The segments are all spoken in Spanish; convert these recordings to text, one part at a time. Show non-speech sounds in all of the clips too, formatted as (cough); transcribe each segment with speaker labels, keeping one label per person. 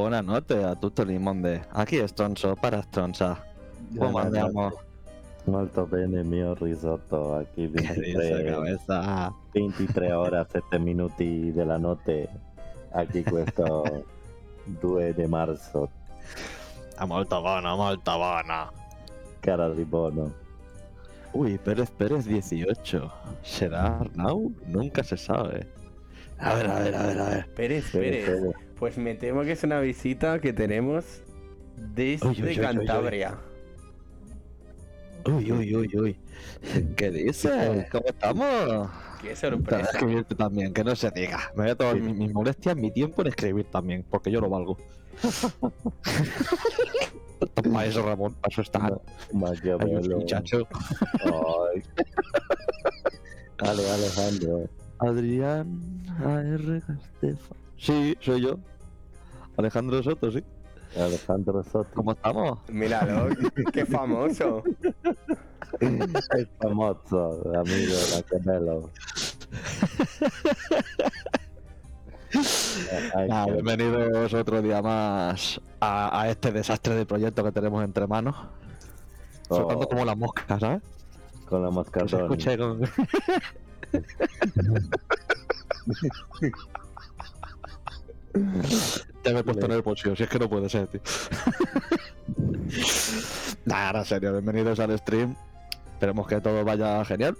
Speaker 1: Buonanotte a tutto il mondo. Aquí è Stronzo para Stronza. Come andiamo?
Speaker 2: Molto bene, mio risotto. Aquí
Speaker 1: Che dice
Speaker 2: 23,
Speaker 1: cabeza?
Speaker 2: 23 ore 7 minuti della notte. Aquí questo 2 di marzo.
Speaker 1: Ah, molto buono, molto buono.
Speaker 2: Cara di bono.
Speaker 1: Uy, Pérez Pérez 18. ¿Será Arnau? Nunca se sabe. A ver, a ver, a ver, a ver.
Speaker 3: Pérez,
Speaker 2: Pérez,
Speaker 3: Pérez. Pues me temo que es una visita que tenemos desde
Speaker 1: Uy, uy.
Speaker 3: Cantabria.
Speaker 1: Uy, uy, uy, uy. (laughs) ¿Qué dices? ¿Cómo estamos?
Speaker 3: Qué sorpresa.
Speaker 1: escribirte también, que no se diga. Me voy a tomar mi- mis molestias, mi tiempo en escribir también, porque yo lo valgo. (laughs) Para eso, Ramón, para eso está.
Speaker 2: Maquiavelo.
Speaker 1: muchacho.
Speaker 2: Ay. (laughs) Alejandro.
Speaker 1: Adrián AR Castefa. Sí, soy yo. Alejandro Soto, sí.
Speaker 2: Alejandro Soto.
Speaker 1: ¿Cómo estamos?
Speaker 3: Míralo, (laughs) qué famoso.
Speaker 2: Es famoso, amigo. Ay, (laughs)
Speaker 1: Nada,
Speaker 2: qué-
Speaker 1: bienvenidos otro día más a, a este desastre de proyecto que tenemos entre manos.
Speaker 2: Oh,
Speaker 1: Soltando como las moscas, ¿sabes?
Speaker 2: con la
Speaker 1: escuche con... (laughs) (laughs) Te me he puesto en el bolsillo, si es que no puede ser, tío. Nada, en serio, bienvenidos al stream. Esperemos que todo vaya genial.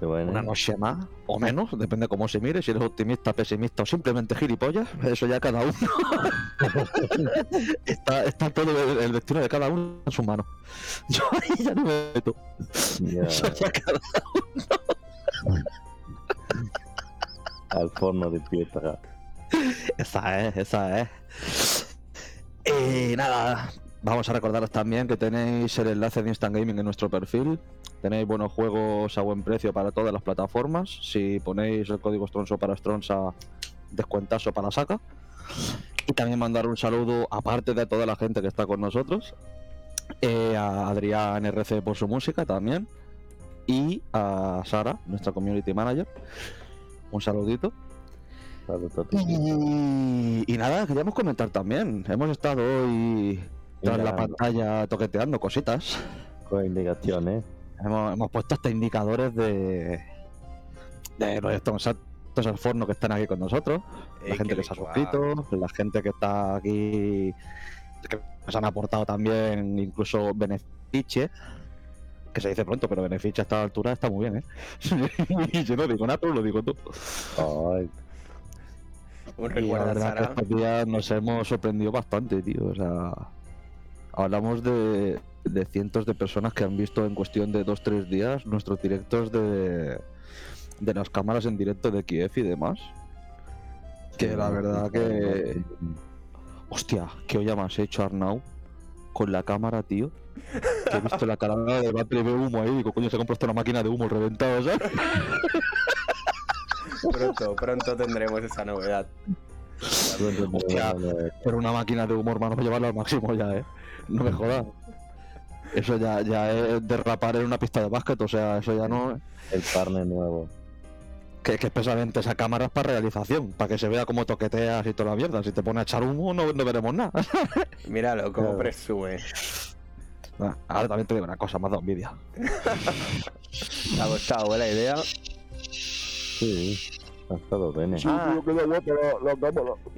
Speaker 2: Bueno.
Speaker 1: Una noche más o menos, depende cómo se mire, si eres optimista, pesimista o simplemente gilipollas, eso ya cada uno. (laughs) está, está todo el, destino de cada uno en sus manos. (laughs) Yo ahí ya no me meto. Eso ya cada
Speaker 2: al forno de piedra. (laughs)
Speaker 1: Esa es, esa es. Y nada, vamos a recordaros también que tenéis el enlace de Instant Gaming en nuestro perfil. Tenéis buenos juegos a buen precio para todas las plataformas. Si ponéis el código Stronzo para Stronza, descuentazo para saca. Y también mandar un saludo, aparte de toda la gente que está con nosotros, eh, a Adrián RC por su música también. Y a Sara, nuestra community manager. Un saludito. Y, y nada, queríamos comentar también. Hemos estado hoy tras la pantalla toqueteando cositas.
Speaker 2: Con indicaciones.
Speaker 1: Hemos, hemos puesto hasta indicadores de, de los exactos al forno que están aquí con nosotros. La
Speaker 3: Eh,
Speaker 1: gente que se ha suscrito, la gente que está aquí, que nos han aportado también incluso beneficie. Que se dice pronto, pero beneficio a esta altura está muy bien, ¿eh? (laughs) y yo no digo nada, pero lo digo tú.
Speaker 2: Ay,
Speaker 1: Y la verdad que
Speaker 3: Sara.
Speaker 1: estos días nos hemos sorprendido bastante, tío. O sea, hablamos de, de cientos de personas que han visto en cuestión de dos, tres días nuestros directos de, de las cámaras en directo de Kiev y demás. Que la verdad que... Hostia, qué olla más he hecho Arnau con la cámara, tío. Que he visto la cara de battery de humo ahí. Digo, coño, se ha comprado una máquina de humo reventado, ¿sabes? (laughs)
Speaker 3: Pronto, pronto tendremos esa novedad.
Speaker 1: Hostia. Pero una máquina de humo, hermano, para llevarlo al máximo ya, ¿eh? No me jodas. Eso ya, ya es derrapar en una pista de básquet, o sea, eso ya no...
Speaker 2: El partner nuevo.
Speaker 1: Que, que especialmente esa cámara es para realización, para que se vea cómo toqueteas y toda la mierda. Si te pones a echar humo, no, no veremos nada. (laughs)
Speaker 3: Míralo,
Speaker 2: Claro.
Speaker 3: presume.
Speaker 1: Ah, Ahora también te digo una cosa, me ha dado envidia. (laughs)
Speaker 3: ¿Te ha gustado eh, la idea?
Speaker 2: Sí, ha estado bien. eh.
Speaker 3: Ah.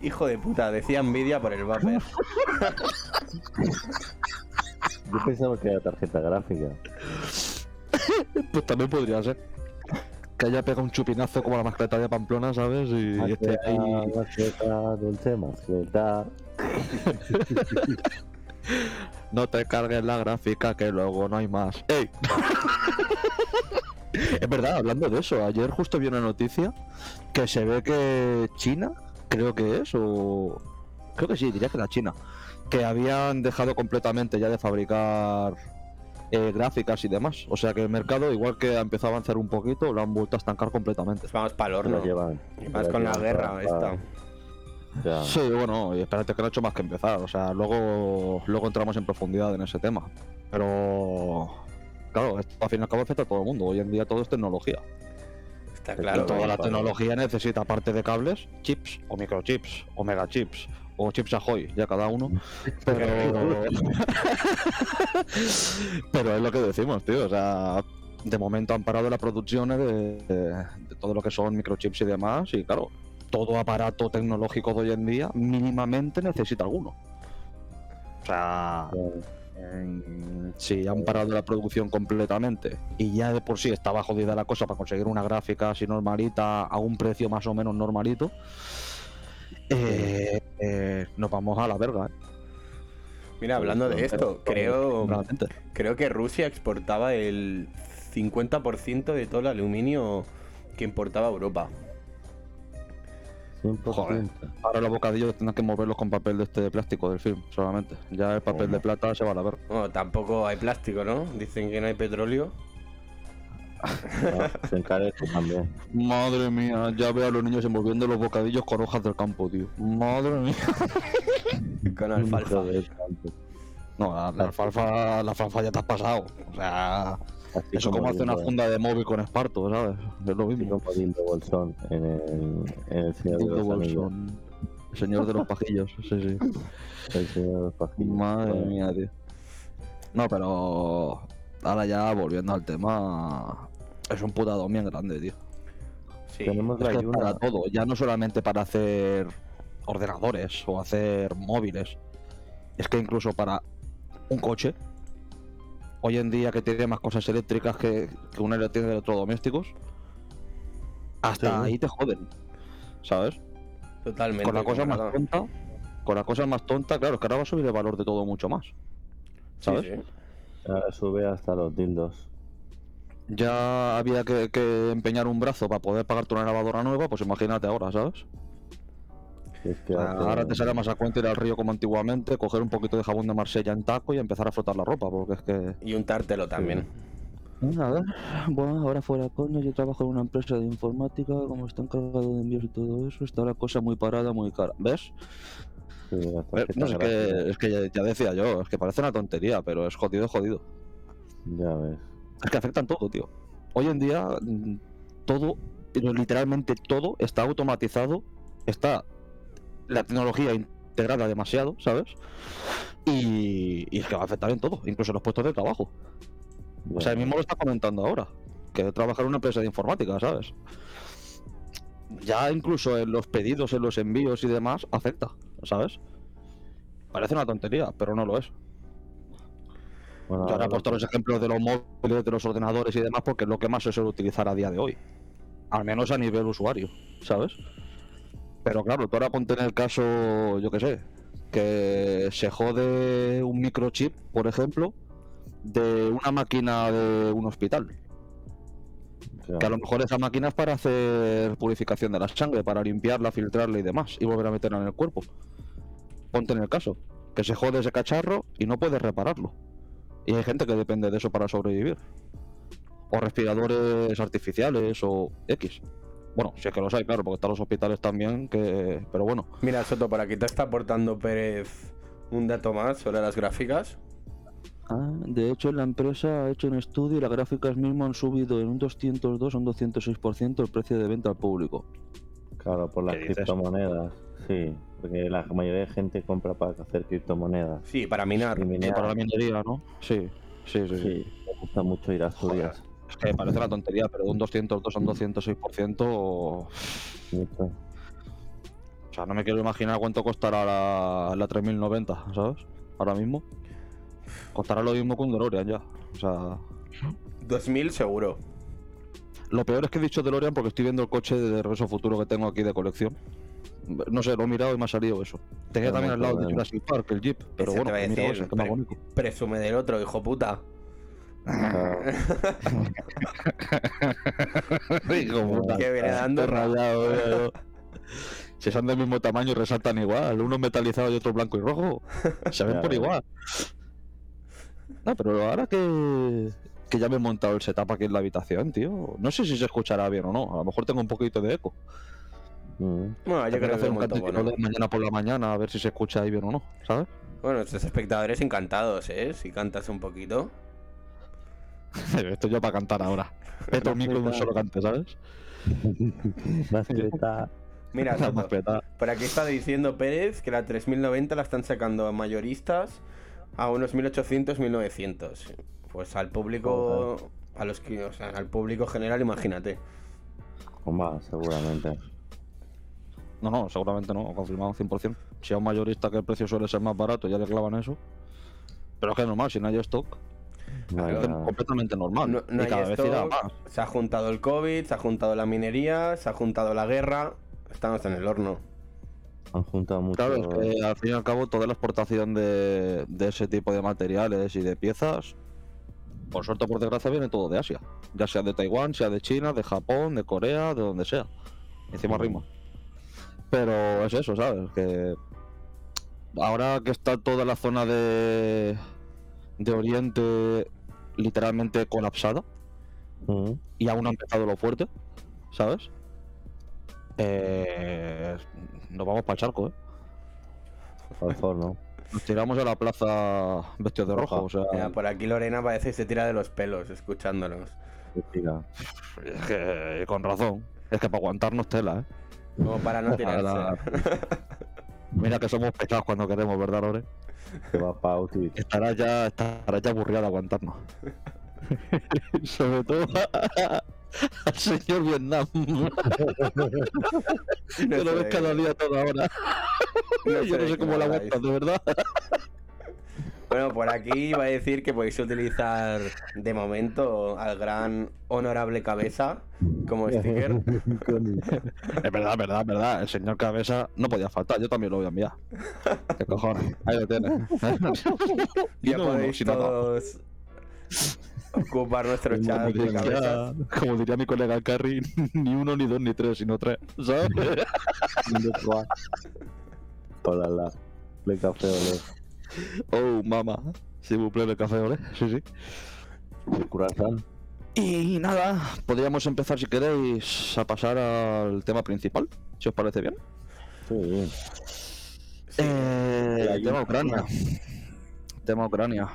Speaker 3: Hijo de puta, decía envidia por el vapor. (laughs)
Speaker 2: Yo pensaba que era tarjeta gráfica.
Speaker 1: Pues también podría ser. Que haya pegado un chupinazo como la mascleta de Pamplona, ¿sabes? Y, y esté ahí...
Speaker 2: Mascleta, dulce mascleta. (laughs)
Speaker 1: No te cargues la gráfica que luego no hay más. ¡Ey! (laughs) es verdad, hablando de eso, ayer justo vi una noticia que se ve que China, creo que es, o. Creo que sí, diría que la China, que habían dejado completamente ya de fabricar eh, gráficas y demás. O sea que el mercado, igual que ha empezado a avanzar un poquito, lo han vuelto a estancar completamente.
Speaker 3: Pues vamos para el horno.
Speaker 2: llevan.
Speaker 3: Y
Speaker 2: se
Speaker 3: más
Speaker 2: lo
Speaker 3: con la guerra
Speaker 2: para-
Speaker 3: esta.
Speaker 2: Ya.
Speaker 1: Sí, bueno, y espérate que no he hecho más que empezar. O sea, luego, luego entramos en profundidad en ese tema. Pero, claro, esto al fin y al cabo afecta a todo el mundo. Hoy en día todo es tecnología.
Speaker 3: Está
Speaker 2: Claro,
Speaker 1: y toda la tecnología necesita, aparte de cables, chips o microchips o megachips o chips Ahoy, ya cada uno. (laughs) Pero. (laughs) pero es lo que decimos, tío. O sea, de momento han parado las producciones de, de todo lo que son microchips y demás. Y claro, todo aparato tecnológico de hoy en día mínimamente necesita alguno. O sea, si han parado la producción completamente y ya de por sí estaba jodida la cosa para conseguir una gráfica así normalita a un precio más o menos normalito, eh, eh, nos vamos a la verga. ¿eh?
Speaker 3: Mira, hablando de esto, creo, creo que Rusia exportaba el 50% de todo el aluminio que importaba a Europa.
Speaker 2: 100%.
Speaker 1: Joder. Ahora los bocadillos tendrán que moverlos con papel de este plástico del film solamente. Ya el papel de plata se va a la verga.
Speaker 3: Bueno, tampoco hay plástico, ¿no? Dicen que no hay petróleo.
Speaker 2: No, se encarece también.
Speaker 1: Madre mía, ya veo a los niños envolviendo los bocadillos con hojas del campo, tío. Madre mía. (laughs)
Speaker 3: Con alfalfa.
Speaker 2: De.
Speaker 1: No, la, la alfalfa, la alfalfa ya te has pasado. O sea,
Speaker 2: Así
Speaker 1: eso es como hacer una funda de móvil con esparto, ¿sabes? Es lo
Speaker 2: así
Speaker 1: mismo.
Speaker 2: como Dildo Bolsón en el, en el Señor de los.
Speaker 1: Bolsón. El señor de los pajillos, sí, sí.
Speaker 2: El Señor de los Pajillos.
Speaker 1: Madre
Speaker 2: Bueno,
Speaker 1: mía, tío. No, pero ahora ya volviendo al tema, es un putadón bien grande, tío.
Speaker 3: Sí.
Speaker 2: Tenemos
Speaker 1: Es
Speaker 2: la
Speaker 1: que es para
Speaker 2: ayuda.
Speaker 1: todo, ya no solamente para hacer ordenadores o hacer móviles, es que incluso para un coche, hoy en día que tiene más cosas eléctricas que, que una tiene de electrodomésticos, hasta
Speaker 2: Sí.
Speaker 1: ahí te joden, ¿sabes?
Speaker 3: Totalmente.
Speaker 1: Con la cosa más
Speaker 3: camarada.
Speaker 1: tonta, con la cosa más tonta, claro, es que ahora va a subir el valor de todo mucho más, ¿sabes?
Speaker 3: sí.
Speaker 2: Sube hasta los dildos.
Speaker 1: Ya había que, que empeñar un brazo para poder pagarte una lavadora nueva, pues imagínate ahora, ¿sabes?
Speaker 2: Si es que
Speaker 1: O sea,
Speaker 2: hace-
Speaker 1: ahora te sale más a cuenta ir al río como antiguamente, coger un poquito de jabón de Marsella en taco y empezar a frotar la ropa, porque es que...
Speaker 3: Y untártelo también.
Speaker 1: Nada, bueno, ahora fuera coño, yo trabajo en una empresa de informática, como está encargado de envíos y todo eso, está la cosa muy parada, muy cara. ¿Ves?
Speaker 2: sí,
Speaker 1: Eh, No, es que, es que ya, ya decía yo, es que parece una tontería, pero es jodido, jodido.
Speaker 2: Ya ves.
Speaker 1: Es que afectan todo, tío. Hoy en día, mm, todo, pero literalmente todo está automatizado, está la tecnología integrada demasiado, ¿sabes? Y, y es que va a afectar en todo, incluso en los puestos de trabajo. O sea, él
Speaker 2: ves.
Speaker 1: mismo lo está comentando ahora, que trabaja en una empresa de informática, ¿sabes? Ya incluso en los pedidos, en los envíos y demás, afecta, ¿sabes? Parece una tontería, pero no lo es.
Speaker 2: Bueno,
Speaker 1: Yo ahora he puesto los ejemplos de los móviles, de los ordenadores y demás, porque es lo que más se suele utilizar a día de hoy. Al menos a nivel usuario, ¿sabes? Pero claro, tú ahora ponte en el caso, yo qué sé, que se jode un microchip, por ejemplo, de una máquina de un hospital.
Speaker 2: claro.
Speaker 1: Que a lo mejor esa máquina es para hacer purificación de la sangre, para limpiarla, filtrarla y demás, y volver a meterla en el cuerpo. Ponte en el caso, que se jode ese cacharro y no puedes repararlo. Y hay gente que depende de eso para sobrevivir. O respiradores artificiales o X. Bueno, si es que los hay, claro, porque están los hospitales también, que... Pero bueno,
Speaker 3: Mira, Soto, por aquí te está aportando Pérez un dato más sobre las gráficas.
Speaker 1: Ah, de hecho, la empresa ha hecho un estudio y las gráficas mismo han subido en un 202 o un 206% el precio de venta al público.
Speaker 2: Claro, por las criptomonedas. Sí, porque la mayoría de gente compra para hacer criptomonedas.
Speaker 3: Sí, para minar.
Speaker 2: Y
Speaker 1: Y
Speaker 2: minear,
Speaker 1: para la minería, ¿no? Sí, sí, sí. sí.
Speaker 2: Sí, me gusta mucho ir a Asturias.
Speaker 1: Es que parece una tontería, pero de un 202 a un 206%, o
Speaker 2: Mucho.
Speaker 1: sea, no me quiero imaginar cuánto costará la, la 3090, ¿sabes? Ahora mismo. Costará lo mismo que un DeLorean ya. O sea,
Speaker 3: 2000 seguro.
Speaker 1: lo peor es que he dicho DeLorean porque estoy viendo el coche de Regreso Futuro que tengo aquí de colección. No sé, lo he mirado y me ha salido eso. Tenía también al lado de. Jurassic Park, el Jeep, pero
Speaker 3: Ese
Speaker 1: bueno, ese, que más bonito.
Speaker 3: Presume del otro, hijo puta. (laughs)
Speaker 1: Puta.
Speaker 3: Que viene dando
Speaker 1: Estoy rayado. (laughs) Si son del mismo tamaño, resaltan igual. Uno metalizado y otro blanco y rojo. Se ven por igual. No, pero ahora que, que ya me he montado el setup aquí en la habitación, tío. No sé si se escuchará bien o no. A lo mejor tengo un poquito de eco.
Speaker 2: Mm.
Speaker 3: Bueno, yo creo que
Speaker 1: hacer
Speaker 3: es
Speaker 1: un cántico
Speaker 3: bueno.
Speaker 1: de mañana por la mañana a ver si se escucha ahí bien o no, ¿sabes?
Speaker 3: Bueno, estos espectadores encantados, ¿eh? Si cantas un poquito. (laughs)
Speaker 1: Esto yo para cantar ahora. (laughs) Esto el micro de un solo cante, ¿sabes? (laughs)
Speaker 3: Mira,
Speaker 1: petada.
Speaker 3: por aquí está diciendo Pérez que la 3090 la están sacando a mayoristas a unos 1800, 1900. Pues al público, a los que, o sea, al público general, imagínate.
Speaker 2: O más, seguramente.
Speaker 1: No, no, seguramente no, confirmado 100%. Si a un mayorista que el precio suele ser más barato, ya le clavan eso. Pero es que es normal, si no hay stock,
Speaker 2: No
Speaker 1: es completamente normal.
Speaker 3: No, no
Speaker 1: y
Speaker 3: hay
Speaker 1: cada vez irá
Speaker 3: stock,
Speaker 1: más.
Speaker 3: se ha juntado el COVID, se ha juntado la minería, se ha juntado la guerra. Estamos en el horno.
Speaker 2: Han juntado mucho.
Speaker 1: Claro, es que al fin y al cabo toda la exportación de, de ese tipo de materiales y de piezas, por suerte o por desgracia, viene todo de Asia. Ya sea de Taiwán, sea de China, de Japón, de Corea, de donde sea. Encima
Speaker 2: Mm.
Speaker 1: rima. Pero es eso, ¿sabes? Que ahora que está toda la zona de, de Oriente literalmente colapsada y aún no ha empezado lo fuerte, ¿sabes? Eh, nos vamos para el charco, ¿eh?
Speaker 2: Al forno.
Speaker 1: Nos tiramos a la plaza vestidos de rojo, o sea,
Speaker 3: Mira, por aquí Lorena parece que se tira de los pelos escuchándonos.
Speaker 1: Es que con razón. Es que para aguantarnos tela, ¿eh?
Speaker 3: Como para no tirarse. (laughs)
Speaker 1: Mira que somos pesados cuando queremos, ¿verdad, Lore?
Speaker 2: Que va pa'.
Speaker 1: Estará ya, estará ya aburrida de aguantarnos. (laughs) Sobre todo al señor Vietnam. (laughs) que lo ves cada día toda hora. Yo no sé cómo la aguantas, de verdad.
Speaker 3: Bueno, por aquí va a decir que podéis utilizar de momento al gran honorable cabeza como sticker. (laughs)
Speaker 1: Es verdad, es verdad, es verdad. El señor Cabeza no podía faltar. Yo también lo voy a enviar. ¿Qué cojones? Ahí lo tienes. (laughs) Y
Speaker 3: Ya
Speaker 1: no
Speaker 3: podéis
Speaker 1: dos.
Speaker 3: todos ocupar nuestro
Speaker 1: Como
Speaker 3: chat de
Speaker 1: diría,
Speaker 3: cabezas.
Speaker 1: como diría mi colega Carrie, (laughs) ni uno, ni dos, ni tres, sino tres. ¿Sabes?
Speaker 2: Hola, la. Le café. (laughs)
Speaker 1: Oh, mamá. Si vous plaît, el café, ¿vale? Sí, sí.
Speaker 2: El.
Speaker 1: Y nada, podríamos empezar si queréis a pasar al tema principal, si os parece bien.
Speaker 2: Sí.
Speaker 3: Sí.
Speaker 1: Eh, tema. Ucrania. Tema Ucrania.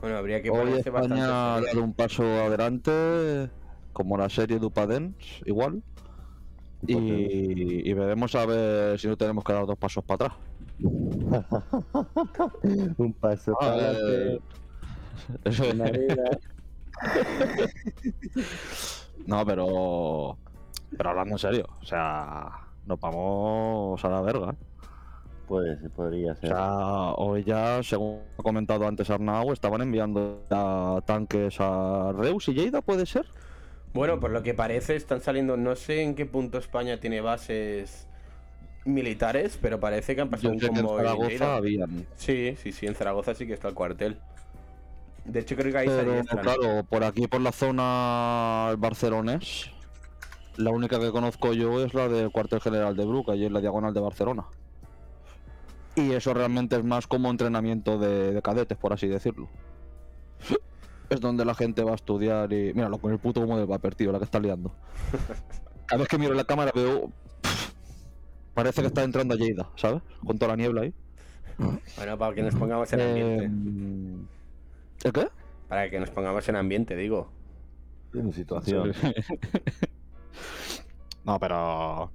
Speaker 3: Bueno, habría que
Speaker 1: Hoy
Speaker 3: ponerse bastante
Speaker 1: España ha dado un paso adelante, como la serie Dupadens, igual. Y, y veremos a ver si no tenemos que dar dos pasos para atrás. (laughs)
Speaker 2: Un paso
Speaker 1: Ah,
Speaker 2: para
Speaker 1: eh,
Speaker 2: adelante.
Speaker 1: Eso es.
Speaker 2: una arena. (laughs)
Speaker 1: No, pero. Pero hablando en serio, o sea, nos vamos a la verga. ¿eh?
Speaker 2: Pues podría
Speaker 1: O
Speaker 2: ser.
Speaker 1: sea, hoy ya, según ha comentado antes Arnau, estaban enviando ya tanques a Reus y Lleida, ¿puede ser?
Speaker 3: Bueno, por lo que parece están saliendo, no sé en qué punto España tiene bases militares, pero parece que han pasado
Speaker 1: Yo
Speaker 3: un
Speaker 1: en
Speaker 3: convoy. en
Speaker 1: Zaragoza habían.
Speaker 3: Sí, sí, sí, en Zaragoza sí que está el cuartel. De hecho creo que ahí
Speaker 1: Pero claro, por aquí, por la zona barcelonés, la única que conozco yo es la del cuartel general de Bruca, y es la diagonal de Barcelona. Y eso realmente es más como entrenamiento de, de cadetes, por así decirlo. Es donde la gente va a estudiar y. Míralo, con el puto humo del vapor, tío, la que está liando. (laughs) Cada vez que miro la cámara veo. Parece que está entrando a Lleida, ¿sabes? Con toda la niebla ahí.
Speaker 3: Bueno, para que nos pongamos en ambiente.
Speaker 1: Eh, ¿El qué?
Speaker 3: Para que nos pongamos en ambiente, digo.
Speaker 2: En situación. (laughs)
Speaker 1: no, pero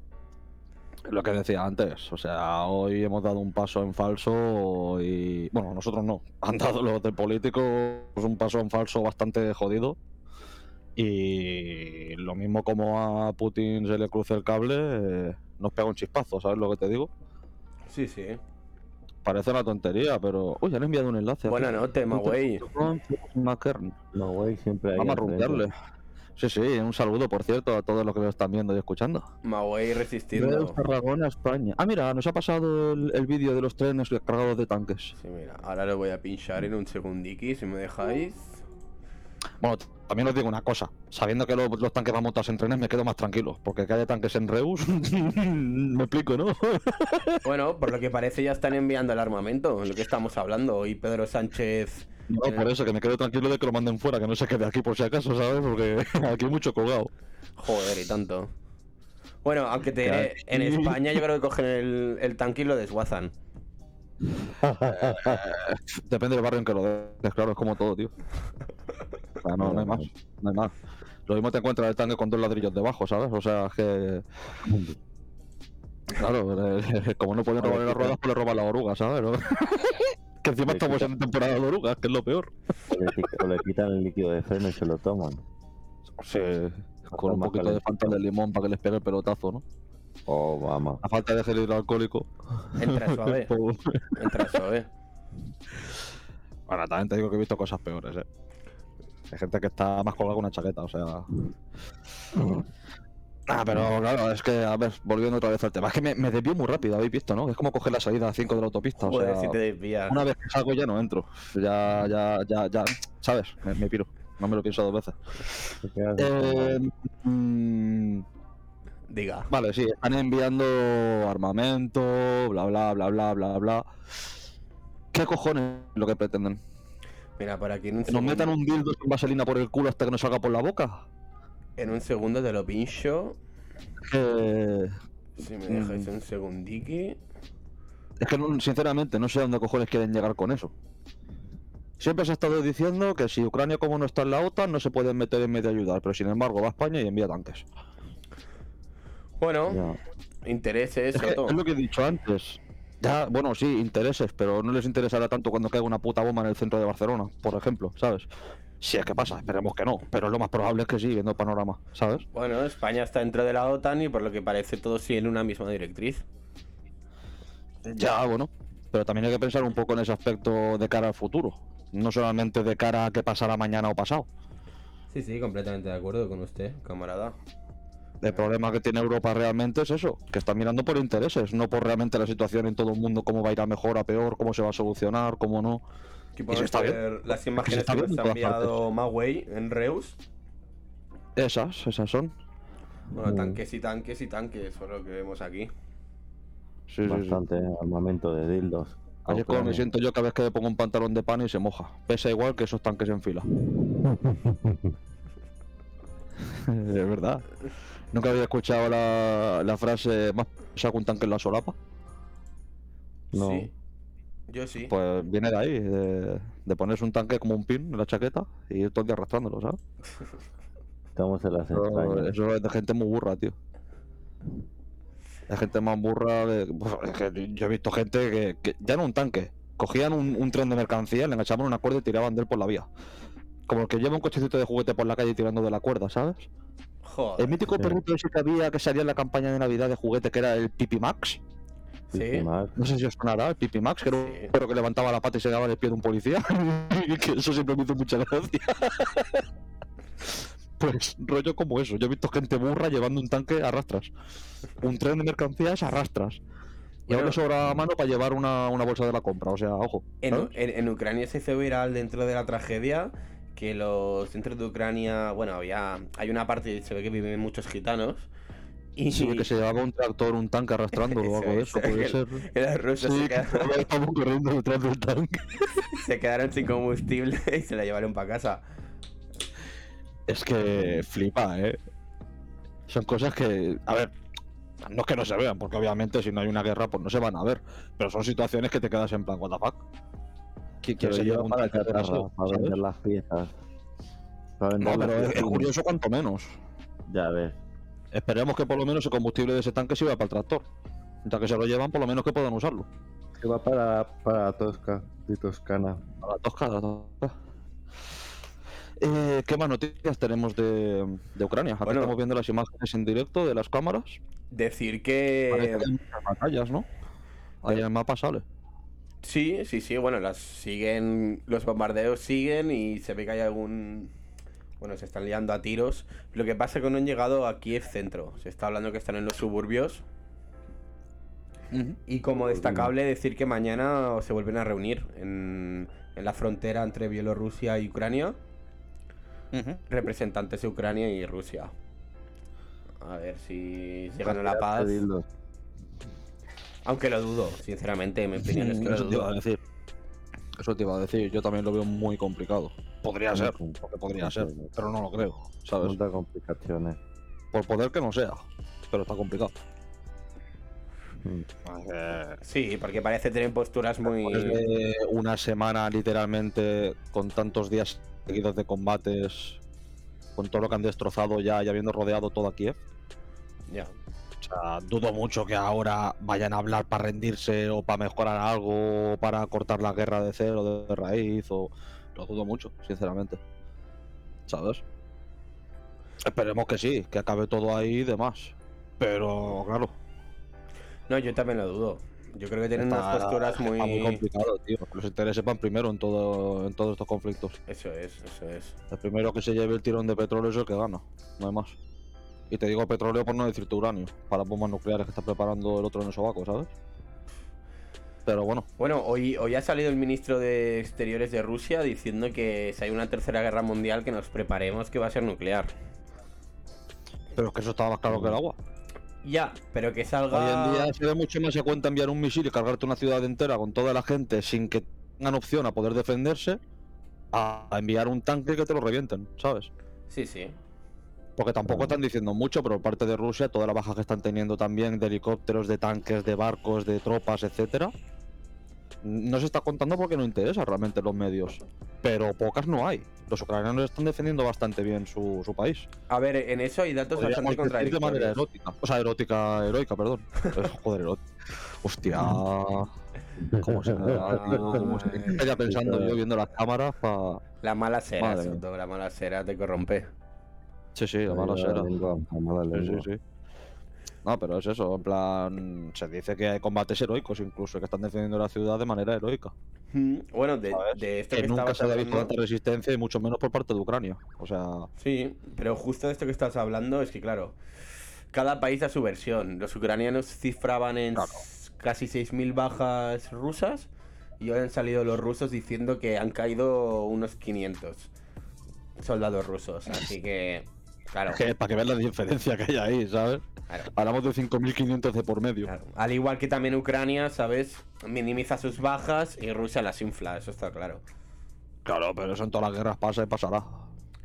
Speaker 1: lo que decía antes, o sea, hoy hemos dado un paso en falso y bueno, nosotros no, han dado los de políticos un paso en falso bastante jodido y lo mismo como a Putin se le cruce el cable, eh, nos pega un chispazo, ¿sabes lo que te digo?
Speaker 3: Sí, sí.
Speaker 1: Parece una tontería, pero uy, han enviado un enlace.
Speaker 3: Buena
Speaker 1: aquí.
Speaker 3: noche.
Speaker 2: No, güey, siempre hay.
Speaker 1: Vamos a rumbearle. Sí, sí, un saludo, por cierto, a todos los que lo están viendo y escuchando.
Speaker 3: Mawei resistiendo.
Speaker 1: Tarragona, España. Ah, mira, nos ha pasado el, el vídeo de los trenes cargados de tanques.
Speaker 3: Sí, mira, ahora lo voy a pinchar en un segundiki, si me dejáis.
Speaker 1: Bueno, también os digo una cosa. Sabiendo que lo- los tanques van montados en trenes, me quedo más tranquilo. Porque que haya tanques en Reus, (laughs) me explico, ¿no? (laughs)
Speaker 3: Bueno, por lo que parece ya están enviando el armamento, lo que estamos hablando. Y Pedro Sánchez.
Speaker 1: No, por eso, que me quedo tranquilo de que lo manden fuera, que no se quede aquí por si acaso, ¿sabes? Porque (laughs) aquí hay mucho colgado.
Speaker 3: Joder, y tanto. Bueno, aunque te diré, en España yo creo que cogen el, el tanque y lo desguazan.
Speaker 1: Depende del barrio en que lo des, claro, es como todo, tío. O sea, no, no hay más, no hay más. Lo mismo te encuentras el tanque con dos ladrillos debajo, ¿sabes? O sea, es que Claro, eh, (laughs) como no pueden robarle las ruedas, pues le roban la oruga, ¿sabes? ¿No? (laughs) que encima estamos en temporada de orugas, que es lo peor.
Speaker 2: O le, quitan el líquido de freno y se lo toman.
Speaker 1: Sí, con un poquito de. Fanta de limón para que les pegue el pelotazo, ¿no?
Speaker 2: Oh, vamos.
Speaker 1: A falta de gel hidroalcohólico.
Speaker 3: Entra suave. (laughs) Entra suave.
Speaker 1: Ahora, también te digo que he visto cosas peores, ¿eh? Hay gente que está más colgada que una chaqueta, o sea... Ah, pero claro, es que, a ver, volviendo otra vez al tema, es que me, me desvío muy rápido, habéis visto, ¿no? Es como coger la salida a 5 de la autopista, o
Speaker 3: Joder,
Speaker 1: sea,
Speaker 3: si te desvías.
Speaker 1: una vez que salgo ya no entro, ya, ya, ya, ya, ¿sabes? Me, me piro, no me lo pienso dos veces. Eh, mm,
Speaker 3: Diga.
Speaker 1: vale, sí, están enviando armamento, bla, bla, bla, bla, bla, bla. ¿Qué cojones es lo que pretenden?
Speaker 3: Mira, por aquí en un
Speaker 1: ¿Que nos
Speaker 3: segundo.
Speaker 1: metan un dildo sin vaselina por el culo hasta que nos salga por la boca?
Speaker 3: En un segundo te lo pincho.
Speaker 1: Que...
Speaker 3: Si me dejáis
Speaker 1: Mm.
Speaker 3: un segundiqui.
Speaker 1: Es que no- sinceramente no sé a dónde cojones quieren llegar con eso. Siempre se ha estado diciendo que si Ucrania como no está en la OTAN no se pueden meter en medio a ayudar, pero sin embargo va a España y envía tanques.
Speaker 3: Bueno,
Speaker 2: Ya.
Speaker 3: intereses,
Speaker 1: Es, que es lo que he dicho antes. Ya, bueno, sí, intereses, pero no les interesará tanto cuando caiga una puta bomba en el centro de Barcelona, por ejemplo, ¿sabes? Si es que pasa, esperemos que no, pero lo más probable es que sí, viendo el panorama, ¿sabes?
Speaker 3: Bueno, España está dentro de la OTAN y por lo que parece todos siguen una misma directriz.
Speaker 1: Ya, bueno, pero también hay que pensar un poco en ese aspecto de cara al futuro, no solamente de cara a qué pasará mañana o pasado.
Speaker 3: Sí, sí, completamente de acuerdo con usted, camarada.
Speaker 1: El problema que tiene Europa realmente es eso, que está mirando por intereses, no por realmente la situación en todo el mundo, cómo va a ir a mejor, a peor, cómo se va a solucionar, cómo no. Y
Speaker 3: podemos
Speaker 1: se está bien.
Speaker 3: las imágenes
Speaker 1: está
Speaker 3: que nos ha enviado Mawei en Reus.
Speaker 1: Esas, esas son.
Speaker 3: Bueno,
Speaker 2: Mm.
Speaker 3: tanques y tanques y tanques, eso es lo que vemos aquí.
Speaker 1: Sí, sí, sí.
Speaker 2: Bastante armamento de dildos.
Speaker 1: Así es como me siento yo cada vez que me pongo un pantalón de pan y se moja. Pesa igual que esos tanques en fila. (laughs) (laughs) es verdad. Nunca había escuchado la, la frase más que un tanque en la solapa.
Speaker 2: No.
Speaker 3: Sí. Yo sí.
Speaker 1: Pues viene de ahí, de, de ponerse un tanque como un pin en la chaqueta y ir todo el día arrastrándolo, ¿sabes? (laughs)
Speaker 2: Estamos en las
Speaker 1: Eso, es de gente muy burra, tío. De gente más burra. de- pues, es que yo he visto gente que, que ya no un tanque. Cogían un, un tren de mercancía, le enganchaban una cuerda y tiraban de él por la vía. Como el que lleva un cochecito de juguete por la calle tirando de la cuerda, ¿sabes?
Speaker 3: Joder.
Speaker 1: El mítico
Speaker 2: Sí.
Speaker 1: perrito ese que había que salía en la campaña de Navidad de juguete, que era el Pipi Max.
Speaker 3: Sí.
Speaker 1: No sé si os sonará, el Pipi Max, que era perro que levantaba la pata y se daba en el pie de un policía. (laughs) y que eso siempre me hizo mucha gracia. (laughs) pues rollo como eso. Yo he visto gente burra llevando un tanque a rastras. Un tren de mercancías a rastras. Y ahora sobra mano para llevar una, una bolsa de la compra. O sea, ojo.
Speaker 3: En- en Ucrania se hizo viral dentro de la tragedia que los centros de Ucrania, bueno, había hay una parte se ve que viven muchos gitanos y
Speaker 1: Sí, que se llevaba un tractor, un tanque arrastrándolo (laughs) o algo de
Speaker 3: Eso,
Speaker 1: puede ser. (laughs)
Speaker 3: los rusos
Speaker 1: Sí,
Speaker 3: se,
Speaker 1: que
Speaker 3: quedaron,
Speaker 1: estamos corriendo detrás del tanque. (laughs)
Speaker 3: se quedaron sin combustible y se la llevaron para casa.
Speaker 1: Es que flipa, ¿eh? Son cosas que, a ver, no es que no se vean, porque obviamente si no hay una guerra, pues no se van a ver. Pero son situaciones que te quedas en plan, what the fuck. ¿Qui- ¿Quién
Speaker 2: Pero
Speaker 1: se lleva
Speaker 2: para
Speaker 1: de eso,
Speaker 2: para vender las piezas. Para vender
Speaker 1: No,
Speaker 2: las
Speaker 1: pero es, es
Speaker 2: piezas.
Speaker 1: curioso cuanto menos.
Speaker 2: Ya ves.
Speaker 1: Esperemos que por lo menos el combustible de ese tanque sirva para el tractor. Ya que se lo llevan, por lo menos que puedan usarlo.
Speaker 2: Que va para, para Tosca y Toscana.
Speaker 1: A la tosca, la tosca. Eh, ¿Qué más noticias tenemos de, de Ucrania? Aquí
Speaker 3: Bueno.
Speaker 1: estamos viendo las imágenes en directo de las cámaras.
Speaker 3: Decir
Speaker 1: Parece
Speaker 3: que
Speaker 1: que hay muchas batallas, ¿no? Ahí en el mapa sale.
Speaker 3: Sí, sí, sí, bueno, las siguen los bombardeos siguen y se ve que hay algún bueno, se están liando a tiros. Lo que pasa es que no han llegado a Kiev centro. Se está hablando que están en los suburbios. Y como destacable decir que mañana se vuelven a reunir en, en la frontera entre Bielorrusia y Ucrania, representantes de Ucrania y Rusia. A ver si llegan a la paz. Aunque lo dudo, sinceramente, mi opinión es que lo
Speaker 1: Eso te iba a decir. Eso te iba a decir. Yo también lo veo muy complicado. Podría ser, porque podría ser, pero no lo creo, ¿sabes?
Speaker 2: Muchas complicaciones.
Speaker 1: Por poder que no sea, pero está complicado.
Speaker 2: Mm.
Speaker 3: Sí, porque parece tener posturas muy.
Speaker 1: Una semana literalmente con tantos días seguidos de combates, con todo lo que han destrozado ya y habiendo rodeado toda Kiev,
Speaker 3: Ya.
Speaker 1: Sea, dudo mucho que ahora vayan a hablar para rendirse o para mejorar algo, o para cortar la guerra de cero, de raíz, o lo dudo mucho, sinceramente. ¿Sabes? Esperemos que sí, que acabe todo ahí y demás. Pero, claro,
Speaker 3: No, yo también lo dudo. Yo creo que tienen unas posturas
Speaker 1: está muy
Speaker 3: muy...
Speaker 1: complicado, tío. Que los intereses van primero en todo, en todos estos conflictos.
Speaker 3: Eso es, eso es.
Speaker 1: El primero que se lleve el tirón de petróleo es el que gana, no hay más. Y te digo petróleo por no decirte uranio, para bombas nucleares que está preparando el otro en el sobaco, ¿sabes? Pero bueno,
Speaker 3: Bueno, hoy, hoy ha salido el ministro de Exteriores de Rusia diciendo que si hay una tercera guerra mundial que nos preparemos que va a ser nuclear.
Speaker 1: pero es que eso estaba más claro que el agua.
Speaker 3: Ya, pero que salga...
Speaker 1: Hoy en día se ve mucho más se cuenta enviar un misil y cargarte una ciudad entera con toda la gente sin que tengan opción a poder defenderse, a a enviar un tanque que te lo revienten, ¿sabes?
Speaker 3: Sí, sí.
Speaker 1: Porque tampoco están diciendo mucho, pero parte de Rusia, todas las bajas que están teniendo también de helicópteros, de tanques, de barcos, de tropas, etcétera, no se está contando porque no interesa realmente los medios. Pero pocas no hay. Los ucranianos están defendiendo bastante bien su, su país.
Speaker 3: A ver, en eso hay datos
Speaker 1: Podríamos
Speaker 3: bastante
Speaker 1: decir de manera
Speaker 3: contradictorios.
Speaker 1: erótica. O sea, erótica, heroica, perdón. (laughs) Joder, erótica. Hostia. (laughs) ¿Cómo se Estaría pensando yo viendo las cámaras para.
Speaker 3: La mala cera. Soto, la mala cera te corrompe.
Speaker 1: Sí, sí, la mala Sí, sí, sí. No, pero es eso, en plan, se dice que hay combates heroicos incluso, que están defendiendo la ciudad de manera heroica.
Speaker 3: Mm, Bueno, de, esto
Speaker 1: que
Speaker 3: que,
Speaker 1: nunca se había visto tanta resistencia y mucho menos por parte de Ucrania. O sea,
Speaker 3: Sí, pero justo de esto que estás hablando es que, claro, cada país da su versión. Los ucranianos cifraban en
Speaker 1: Claro.
Speaker 3: casi 6.000 bajas rusas y hoy han salido los rusos diciendo que han caído unos 500 soldados rusos. Así que, claro,
Speaker 1: que, para que veas la diferencia que hay ahí, ¿sabes?
Speaker 3: claro,
Speaker 1: Hablamos de 5.500 de por medio.
Speaker 3: claro. Al igual que también Ucrania, ¿sabes? Minimiza sus bajas y Rusia las infla, eso está claro.
Speaker 1: Claro, pero eso en todas las guerras pasa y pasará.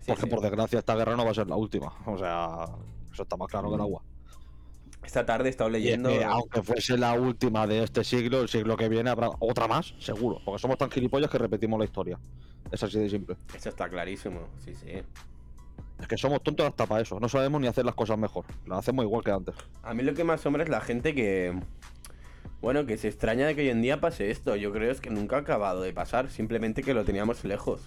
Speaker 3: Sí,
Speaker 1: Porque
Speaker 3: sí.
Speaker 1: por desgracia esta guerra no va a ser la última. O sea, eso está más claro que el agua.
Speaker 3: Esta tarde he estado
Speaker 1: es
Speaker 3: leyendo...
Speaker 1: que, aunque fuese la última de este siglo, el siglo que viene habrá otra más, seguro. Porque somos tan gilipollas que repetimos la historia. Es así de simple.
Speaker 3: Eso está clarísimo, sí, sí.
Speaker 1: Es que somos tontos hasta para eso. No sabemos ni hacer las cosas mejor. Las hacemos igual que antes.
Speaker 3: A mí lo que me asombra es la gente que. Bueno, que se extraña de que hoy en día pase esto. Yo creo es que nunca ha acabado de pasar. Simplemente que lo teníamos lejos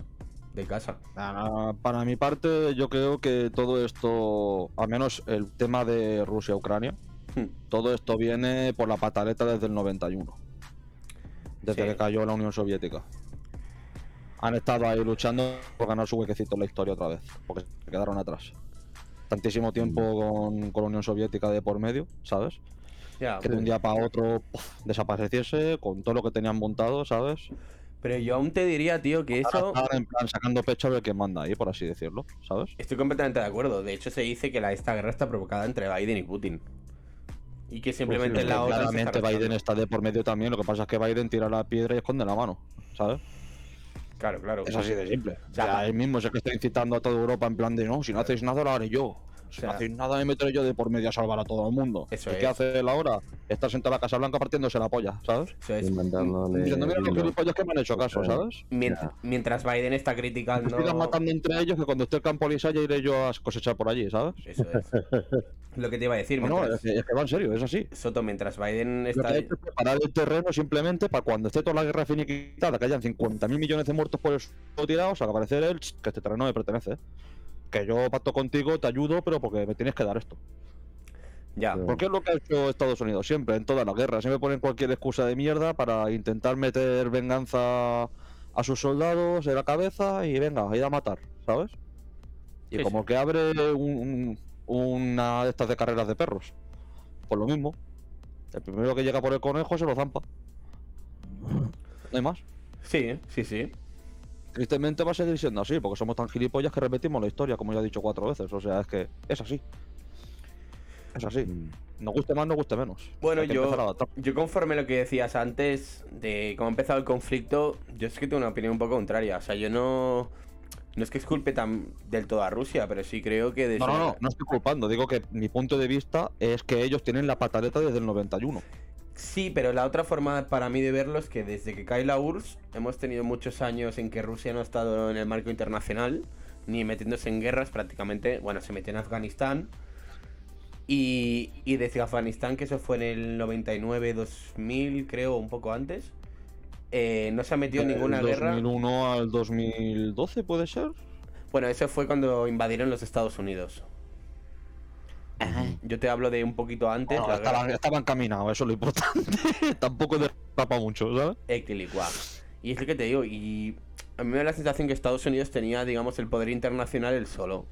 Speaker 3: de casa.
Speaker 1: Ah, Para mi parte, yo creo que todo esto, al menos el tema de Rusia-Ucrania,
Speaker 3: Hmm.
Speaker 1: todo esto viene por la pataleta desde el 91. Desde
Speaker 3: Sí.
Speaker 1: que cayó la Unión Soviética. Han estado ahí luchando por ganar su huequecito en la historia otra vez, porque se quedaron atrás. Tantísimo tiempo con, con la Unión Soviética de por medio, ¿sabes?
Speaker 3: Ya.
Speaker 1: Que de un día para otro puf, desapareciese con todo lo que tenían montado, ¿sabes?
Speaker 3: Pero yo aún te diría, tío, que
Speaker 1: Ahora
Speaker 3: eso.
Speaker 1: en plan sacando pecho a ver quién manda ahí, por así decirlo, ¿sabes?
Speaker 3: Estoy completamente de acuerdo. De hecho, se dice que la, esta guerra está provocada entre Biden y Putin. Y que simplemente
Speaker 1: Pues sí,
Speaker 3: la otra.
Speaker 1: Claramente Biden está de por medio también, lo que pasa es que Biden tira la piedra y esconde la mano, ¿sabes?
Speaker 3: Claro, claro.
Speaker 1: Es así de simple. O
Speaker 3: sea,
Speaker 1: él mismo es el que está incitando a toda Europa en plan de no, si no hacéis nada lo haré yo.
Speaker 3: Sea,
Speaker 1: no hacéis nada me meteré yo de por medio a salvar a todo el mundo.
Speaker 3: Eso
Speaker 1: ¿Y
Speaker 3: es.
Speaker 1: qué hace él ahora? Está sentado en la Casa Blanca partiéndose la polla, ¿sabes?
Speaker 3: Eso es.
Speaker 2: Inventándole
Speaker 1: Diciendo, mira los gilipollas que me han hecho caso. ¿sabes?
Speaker 3: Mientras Biden está criticando.
Speaker 1: sigan matando entre ellos que cuando esté el campo lisa ya iré yo a cosechar por allí, ¿sabes?
Speaker 3: Eso es. (laughs) Lo que te iba a decir.
Speaker 1: No, no,
Speaker 3: mientras-
Speaker 1: es que, es que va en serio, es así.
Speaker 3: Soto, mientras Biden
Speaker 1: Lo
Speaker 3: está.
Speaker 1: que hay que preparar el terreno simplemente para cuando esté toda la guerra finiquitada, que hayan 50.000 millones de muertos por el suelo tirados, al aparecer él, "Ch, que este terreno me pertenece. Que yo pacto contigo, te ayudo, pero porque me tienes que dar esto.
Speaker 3: Ya.
Speaker 1: Porque es lo que ha hecho Estados Unidos siempre, en todas las guerras. Siempre ponen cualquier excusa de mierda para intentar meter venganza a sus soldados en la cabeza y venga, a ir a matar, ¿sabes? Y
Speaker 3: Sí,
Speaker 1: como
Speaker 3: sí.
Speaker 1: que abre un- un- una de estas de carreras de perros. Por lo mismo. El primero que llega por el conejo se lo zampa. No hay más.
Speaker 3: Sí, sí, sí.
Speaker 1: Tristemente va a seguir siendo así, porque somos tan gilipollas que repetimos la historia, como ya he dicho cuatro veces. O sea, es que es así. Es así.
Speaker 2: Mm.
Speaker 1: Nos guste más, nos guste menos.
Speaker 3: Bueno, yo-. Yo conforme lo que decías antes de cómo ha empezado el conflicto, yo es que tengo una opinión un poco contraria. O sea, yo no... No es que esculpe tan del todo a Rusia, pero sí creo que desde...
Speaker 1: No, no, no, no estoy culpando. Digo que mi punto de vista es que ellos tienen la pataleta desde el 91.
Speaker 3: Sí, pero la otra forma para mí de verlo es que desde que cae la URSS hemos tenido muchos años en que Rusia no ha estado en el marco internacional, ni metiéndose en guerras prácticamente. Bueno, se metió en Afganistán, Y, y desde Afganistán, que eso fue en el 99, 2000, creo, un poco antes, eh, no se ha metido en ninguna
Speaker 1: Del
Speaker 3: guerra.
Speaker 1: 2001 al 2012 puede ser.
Speaker 3: Bueno, eso fue cuando invadieron los Estados Unidos. Yo te hablo de un poquito antes.
Speaker 1: Bueno, estaban, estaban caminados, eso es lo importante. (laughs) Tampoco derrapa mucho, ¿sabes?
Speaker 3: Equilicua. Y es lo que te digo, y a mí me da la sensación que Estados Unidos tenía, digamos, el poder internacional él solo.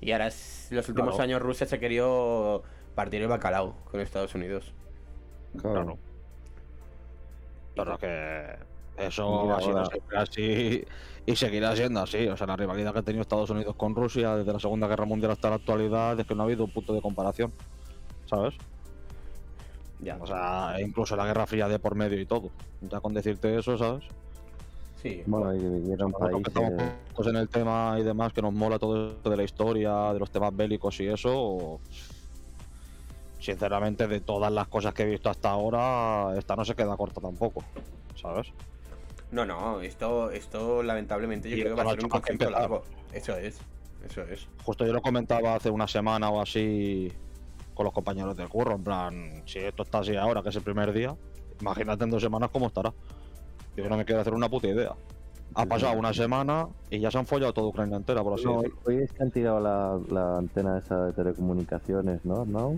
Speaker 3: Y ahora, es- los últimos
Speaker 1: Claro.
Speaker 3: años, Rusia se ha querido partir el bacalao con Estados Unidos.
Speaker 1: Claro. Pero que eso
Speaker 2: Mira,
Speaker 1: ha sido siempre así y seguirá siendo así. O sea, la rivalidad que ha tenido Estados Unidos con Rusia desde la Segunda Guerra Mundial hasta la actualidad es que no ha habido un punto de comparación. ¿Sabes?
Speaker 3: Ya.
Speaker 1: O sea, incluso la Guerra Fría de por medio y todo. Ya con decirte eso, ¿sabes?
Speaker 3: sí.
Speaker 2: Bueno, y,
Speaker 1: estamos
Speaker 2: países.
Speaker 1: puestos en el tema y demás, que nos mola todo esto de la historia, de los temas bélicos y eso. Sinceramente, de todas las cosas que he visto hasta ahora, esta no se queda corta tampoco, ¿sabes?
Speaker 3: No, no, esto, esto lamentablemente yo
Speaker 1: Y
Speaker 3: creo que
Speaker 1: esto
Speaker 3: va a ser un
Speaker 1: empezar.
Speaker 3: largo. Eso es, eso es.
Speaker 1: Justo yo lo comentaba hace una semana o así con los compañeros del curro, en plan, si esto está así ahora, que es el primer día, imagínate en dos semanas cómo estará. Yo no me quiero hacer una puta idea. Ha pasado una semana y ya se han follado toda Ucrania entera, por así
Speaker 2: No,
Speaker 1: decirlo.
Speaker 2: hoy es que han tirado la, la antena esa de telecomunicaciones, ¿no? ¿No?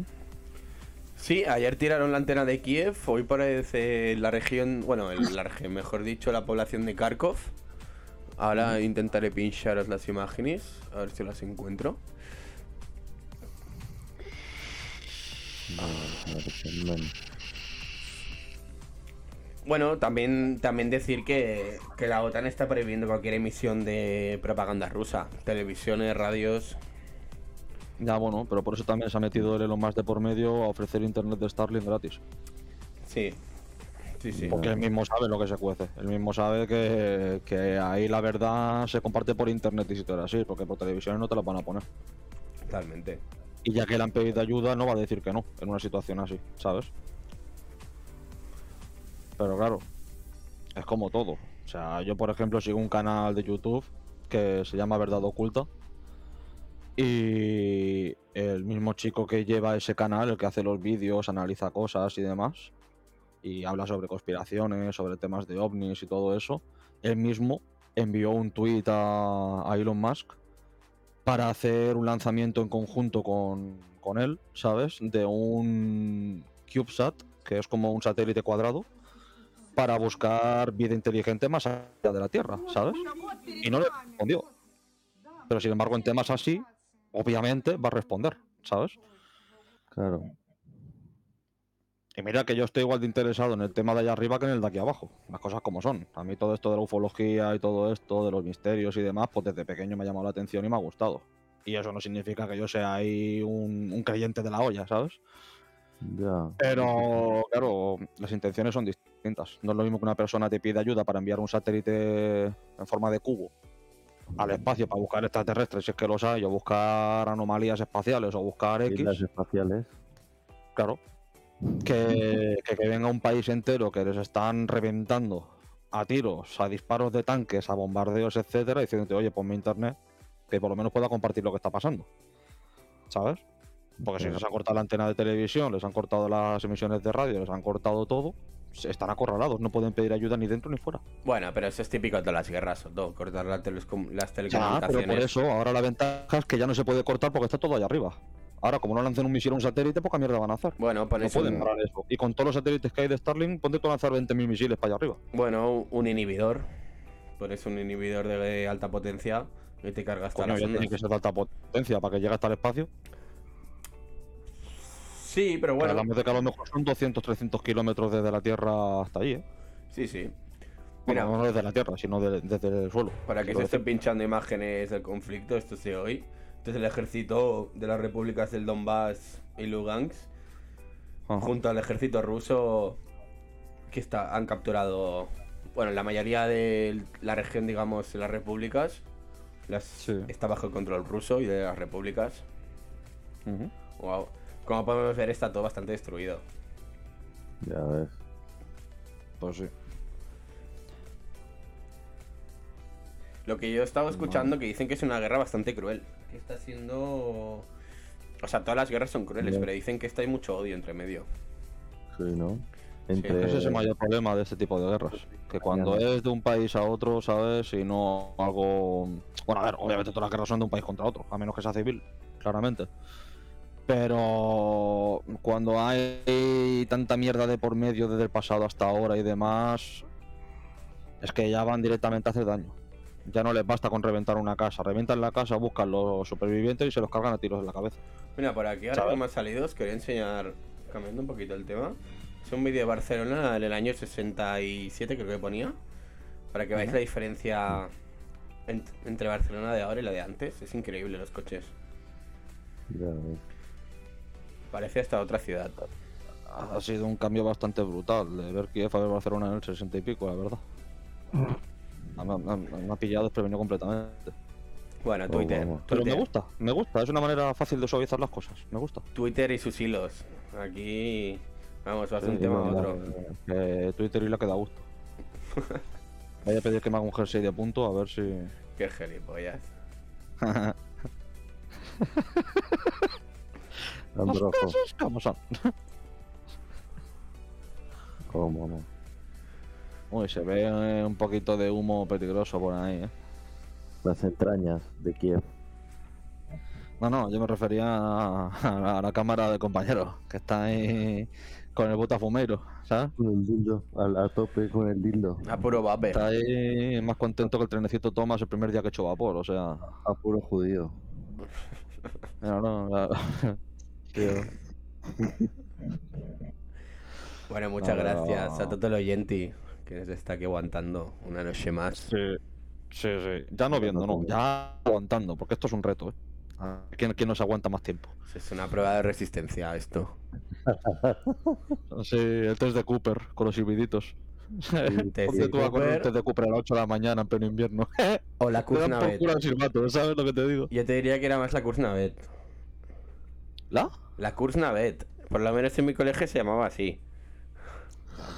Speaker 3: Sí, ayer tiraron la antena de Kiev, hoy parece la región, bueno, el- la región, mejor dicho, la población de Kharkov. Ahora intentaré pincharos las imágenes, a ver si las encuentro.
Speaker 2: No, no, no, no.
Speaker 3: Bueno, también, también decir que, que la OTAN está prohibiendo cualquier emisión de propaganda rusa. Televisiones, radios.
Speaker 1: Ya, bueno, pero por eso también se ha metido el Elon Musk de por medio a ofrecer internet de Starlink gratis.
Speaker 3: Sí. Sí, sí.
Speaker 1: Porque él mismo sabe lo que se cuece. Él mismo sabe que, que ahí la verdad se comparte por internet y si todo así, porque por televisión no te la van a poner.
Speaker 3: Totalmente.
Speaker 1: Y ya que le han pedido ayuda, no va a decir que no en una situación así, ¿sabes? Pero claro, es como todo. O sea, yo por ejemplo sigo un canal de YouTube que se llama Verdad Oculta. Y el mismo chico que lleva ese canal, el que hace los vídeos, analiza cosas y demás, y habla sobre conspiraciones, sobre temas de ovnis y todo eso, él mismo envió un tweet a, a Elon Musk para hacer un lanzamiento en conjunto con, con él, ¿sabes? De un CubeSat, que es como un satélite cuadrado, para buscar vida inteligente más allá de la Tierra, ¿sabes? Y no le respondió. Pero sin embargo, en temas así, obviamente va a responder, ¿sabes?
Speaker 2: Claro.
Speaker 1: Y mira que yo estoy igual de interesado en el tema de allá arriba que en el de aquí abajo. Las cosas como son. A mí todo esto de la ufología y todo esto, de los misterios y demás, pues desde pequeño me ha llamado la atención y me ha gustado. Y eso no significa que yo sea ahí un, un creyente de la olla, ¿sabes?
Speaker 2: Ya.
Speaker 1: Pero, claro, las intenciones son distintas. No es lo mismo que una persona te pide ayuda para enviar un satélite en forma de cubo al espacio para buscar extraterrestres, si es que los hay, o buscar anomalías espaciales, o buscar X.
Speaker 2: Islas espaciales.
Speaker 1: Claro. Que, que, que venga un país entero que les están reventando a tiros, a disparos de tanques, a bombardeos, etcétera, diciéndote, oye, ponme internet, que por lo menos pueda compartir lo que está pasando. ¿Sabes? Porque si les han cortado la antena de televisión, les han cortado las emisiones de radio, les han cortado todo, están acorralados, no pueden pedir ayuda ni dentro ni fuera.
Speaker 3: Bueno, pero eso es típico de las guerras, todo, cortar telecom- las
Speaker 1: Ya,
Speaker 3: telecomunicaciones.
Speaker 1: pero por eso, ahora la ventaja es que ya no se puede cortar porque está todo allá arriba. Ahora, como no lancen un misil a un satélite, poca mierda van a hacer.
Speaker 3: Bueno,
Speaker 1: No pueden
Speaker 3: un,
Speaker 1: parar eso. Y con todos los satélites que hay de Starlink, ponte tú a lanzar 20.000 misiles para allá arriba.
Speaker 3: bueno, un inhibidor. Pones un inhibidor de alta potencia y te cargas todas
Speaker 1: Coño,
Speaker 3: las
Speaker 1: ya tiene que ser de alta potencia para que llegue hasta el espacio.
Speaker 3: Sí, pero
Speaker 1: Bueno,
Speaker 3: bueno.
Speaker 1: hablamos de que a lo mejor son 200, 300 kilómetros desde la Tierra hasta ahí, ¿eh?
Speaker 3: Sí, sí.
Speaker 1: Bueno,
Speaker 3: Mira,
Speaker 1: no desde la Tierra, sino de- desde el suelo.
Speaker 3: para que se estén pinchando imágenes del conflicto, esto es de hoy. Entonces el ejército de las repúblicas del Donbass y Lugansk,
Speaker 1: Ajá.
Speaker 3: junto al ejército ruso, que está, han capturado, bueno, la mayoría de la región, digamos, las repúblicas, las,
Speaker 1: Sí.
Speaker 3: está bajo el control ruso y de las repúblicas.
Speaker 1: Ujú.
Speaker 3: Wow. Como podemos ver, está todo bastante destruido.
Speaker 2: Ya ves.
Speaker 1: Pues sí.
Speaker 3: Lo que yo he estado escuchando que dicen que es una guerra bastante cruel. Que está siendo O sea, todas las guerras son crueles, pero dicen que esta hay mucho odio entre medio.
Speaker 2: Sí, ¿no?
Speaker 3: Sí,
Speaker 2: Entre...
Speaker 1: Ese es el mayor problema de este tipo de guerras. Que cuando es de un país a otro, ¿sabes? Y no algo. Bueno, a ver, obviamente todas las guerras son de un país contra otro, a menos que sea civil, claramente. Pero cuando hay tanta mierda de por medio desde el pasado hasta ahora y demás, es que ya van directamente a hacer daño. Ya no les basta con reventar una casa. Reventan la casa, buscan los supervivientes y se los cargan a tiros en la cabeza.
Speaker 3: Mira, por aquí ahora me ha salido, os quería enseñar, cambiando un poquito el tema. Es un vídeo de Barcelona en el año 67, creo que ponía. Para que veáis la diferencia ent- entre Barcelona de ahora y la de antes. Es increíble los coches.
Speaker 2: Ya
Speaker 3: Parece hasta otra ciudad.
Speaker 1: Ha sido un cambio bastante brutal de ver Kiev a ver Barcelona en el 60 y pico, la verdad. Me, me- me- me ha pillado desprevenido completamente.
Speaker 3: Bueno, Twitter.
Speaker 2: vamos.
Speaker 1: Pero me gusta, me gusta. Es una manera fácil de suavizar las cosas. Me gusta.
Speaker 3: Twitter y sus hilos. Aquí, vamos, vas de un
Speaker 2: Sí,
Speaker 3: tema a otro.
Speaker 1: Eh, Twitter y la que da gusto. (laughs) Voy a pedir que me haga un jersey de punto a ver si.
Speaker 3: Qué gilipollas. (laughs)
Speaker 1: Las
Speaker 2: Androjo,
Speaker 1: cosas como son. (laughs)
Speaker 2: ¿cómo no?
Speaker 1: Uy, se ve eh, un poquito de humo peligroso por ahí, ¿eh?
Speaker 2: Las entrañas de Kiev.
Speaker 1: No, no, yo me refería a, a la cámara de compañeros, que está ahí con el botafumeiro, ¿sabes?
Speaker 2: Con el dildo, a, a tope con el dildo.
Speaker 3: A puro vape.
Speaker 1: Está ahí más contento que el trenecito Thomas el primer día que echó vapor, o sea.
Speaker 2: A puro judío.
Speaker 1: No, no, la- tío.
Speaker 3: Bueno, muchas
Speaker 1: No,
Speaker 3: gracias a todo el oyente que nos está aquí aguantando una noche más.
Speaker 1: Sí, sí, sí. Ya no viendo, no, ya aguantando, porque esto es un reto, ¿eh? ¿Quién, quién nos aguanta más tiempo?
Speaker 3: Es una prueba de resistencia esto.
Speaker 1: Sí, el test de Cooper con los.
Speaker 3: Test (laughs) de Cooper.
Speaker 1: el test de Cooper a las 8 de la mañana en pleno invierno. (laughs)
Speaker 3: O la
Speaker 1: Le dan por
Speaker 3: Kuznavet.
Speaker 1: ¿sabes lo que te digo?
Speaker 3: Yo te diría que era más la Kuznavet.
Speaker 1: ¿La?
Speaker 3: La Kuznavet. Por lo menos en mi colegio se llamaba así.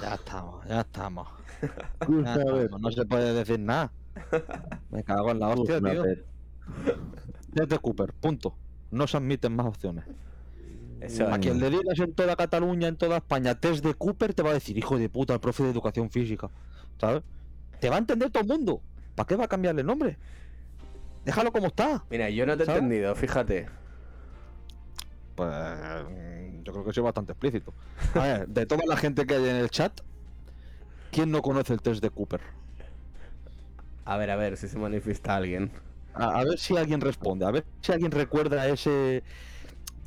Speaker 1: Ya estamos, ya estamos. (laughs) Ya estamos, No se puede decir nada. Me cago en la hostia, tío.
Speaker 2: Kuznavet.
Speaker 1: Test de Cooper, punto. No se admiten más opciones.
Speaker 3: Eso.
Speaker 1: A quien le digas en toda Cataluña, en toda España, test de Cooper, te va a decir, hijo de puta, el profe de educación física. ¿Sabes? Te va a entender todo el mundo. ¿Para qué va a cambiarle el nombre? Déjalo como está.
Speaker 3: Mira, yo no te he
Speaker 1: ¿Sabes?
Speaker 3: entendido, fíjate.
Speaker 1: Pues yo creo que soy bastante explícito. A ver, de toda la gente que hay en el chat, ¿quién no conoce el test de Cooper?
Speaker 3: A ver, a ver si se manifiesta alguien.
Speaker 1: A, a ver si alguien responde, a ver si alguien recuerda ese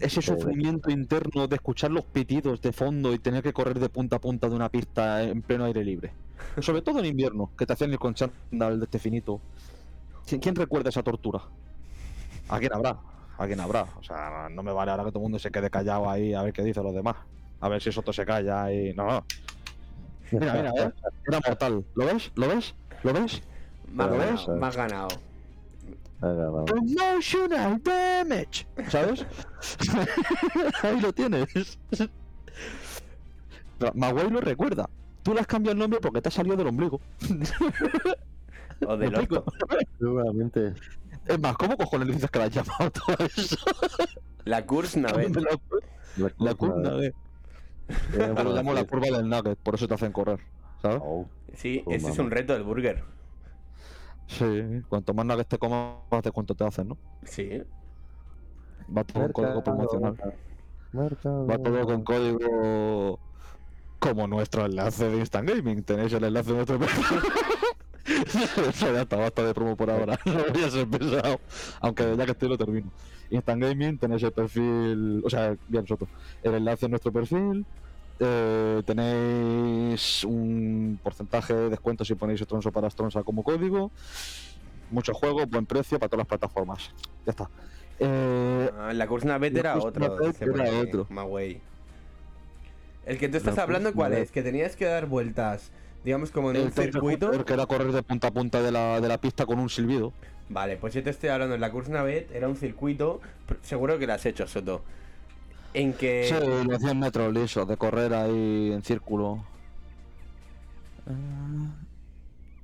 Speaker 1: ese sufrimiento interno de escuchar los pitidos de fondo y tener que correr de punta a punta de una pista en pleno aire libre. Sobre todo en invierno, que te hacían ir con chándal de este finito. ¿Quién, quién recuerda esa tortura? ¿Alguien habrá? ¿Alguien habrá? O sea, no me vale ahora que todo el mundo se quede callado ahí a ver qué dicen los demás. A ver si eso se calla y... No, no. Mira, mira, ¿eh? Era mortal. ¿Lo ves? ¿Lo ves? ¿Lo ves?
Speaker 3: Me has
Speaker 2: Pero
Speaker 3: ganado.
Speaker 1: Emotional damage. ¿Sabes? (laughs) Ahí lo tienes. Pero Maguey lo recuerda. Tú le has cambiado el nombre porque te ha salido del ombligo.
Speaker 3: O
Speaker 1: ¿Me
Speaker 3: del (laughs) orto.
Speaker 2: Seguramente.
Speaker 1: Es más, ¿cómo cojones le dices que la has llamado todo eso?
Speaker 3: La Kuznavet.
Speaker 1: la, la curva, eh.
Speaker 2: Eh,
Speaker 1: Te lo llamo la curva del nugget, por eso te hacen correr. ¿Sabes?
Speaker 2: Oh,
Speaker 3: Sí,
Speaker 2: Oh,
Speaker 3: ese es un reto del burger.
Speaker 1: Sí, cuanto más nuggets te comas, más de cuánto te hacen, ¿no?
Speaker 3: Sí.
Speaker 1: Va todo con código promocional.
Speaker 2: Mercado.
Speaker 1: Va todo con código como nuestro enlace de Instant Gaming. Tenéis el enlace de nuestro (laughs) perfil. (laughs) Está, basta de promo por ahora. (laughs) No voy a ser pesado. Aunque ya que estoy lo termino. Instant Gaming, tenéis el perfil. O sea, bien nosotros. El enlace de nuestro perfil. eh, tenéis un porcentaje de descuento si ponéis Stronza para Stronza como código. Muchos juegos, buen precio para todas las plataformas. Ya está. Eh,
Speaker 3: Ah, la Kuznavet
Speaker 1: La
Speaker 3: era otro.
Speaker 1: Era otro.
Speaker 3: El que tú estás
Speaker 1: La
Speaker 3: hablando, ¿cuál es? Que tenías que dar vueltas, digamos, como en
Speaker 1: el
Speaker 3: un circuito.
Speaker 1: Cooper, que era correr de punta a punta de la, de la pista con un silbido.
Speaker 3: Vale, pues yo te estoy hablando en la Kuznavet, era un circuito, seguro que lo has hecho, Soto. En que...
Speaker 1: Sí, los 100 metros lisos, de correr ahí en círculo.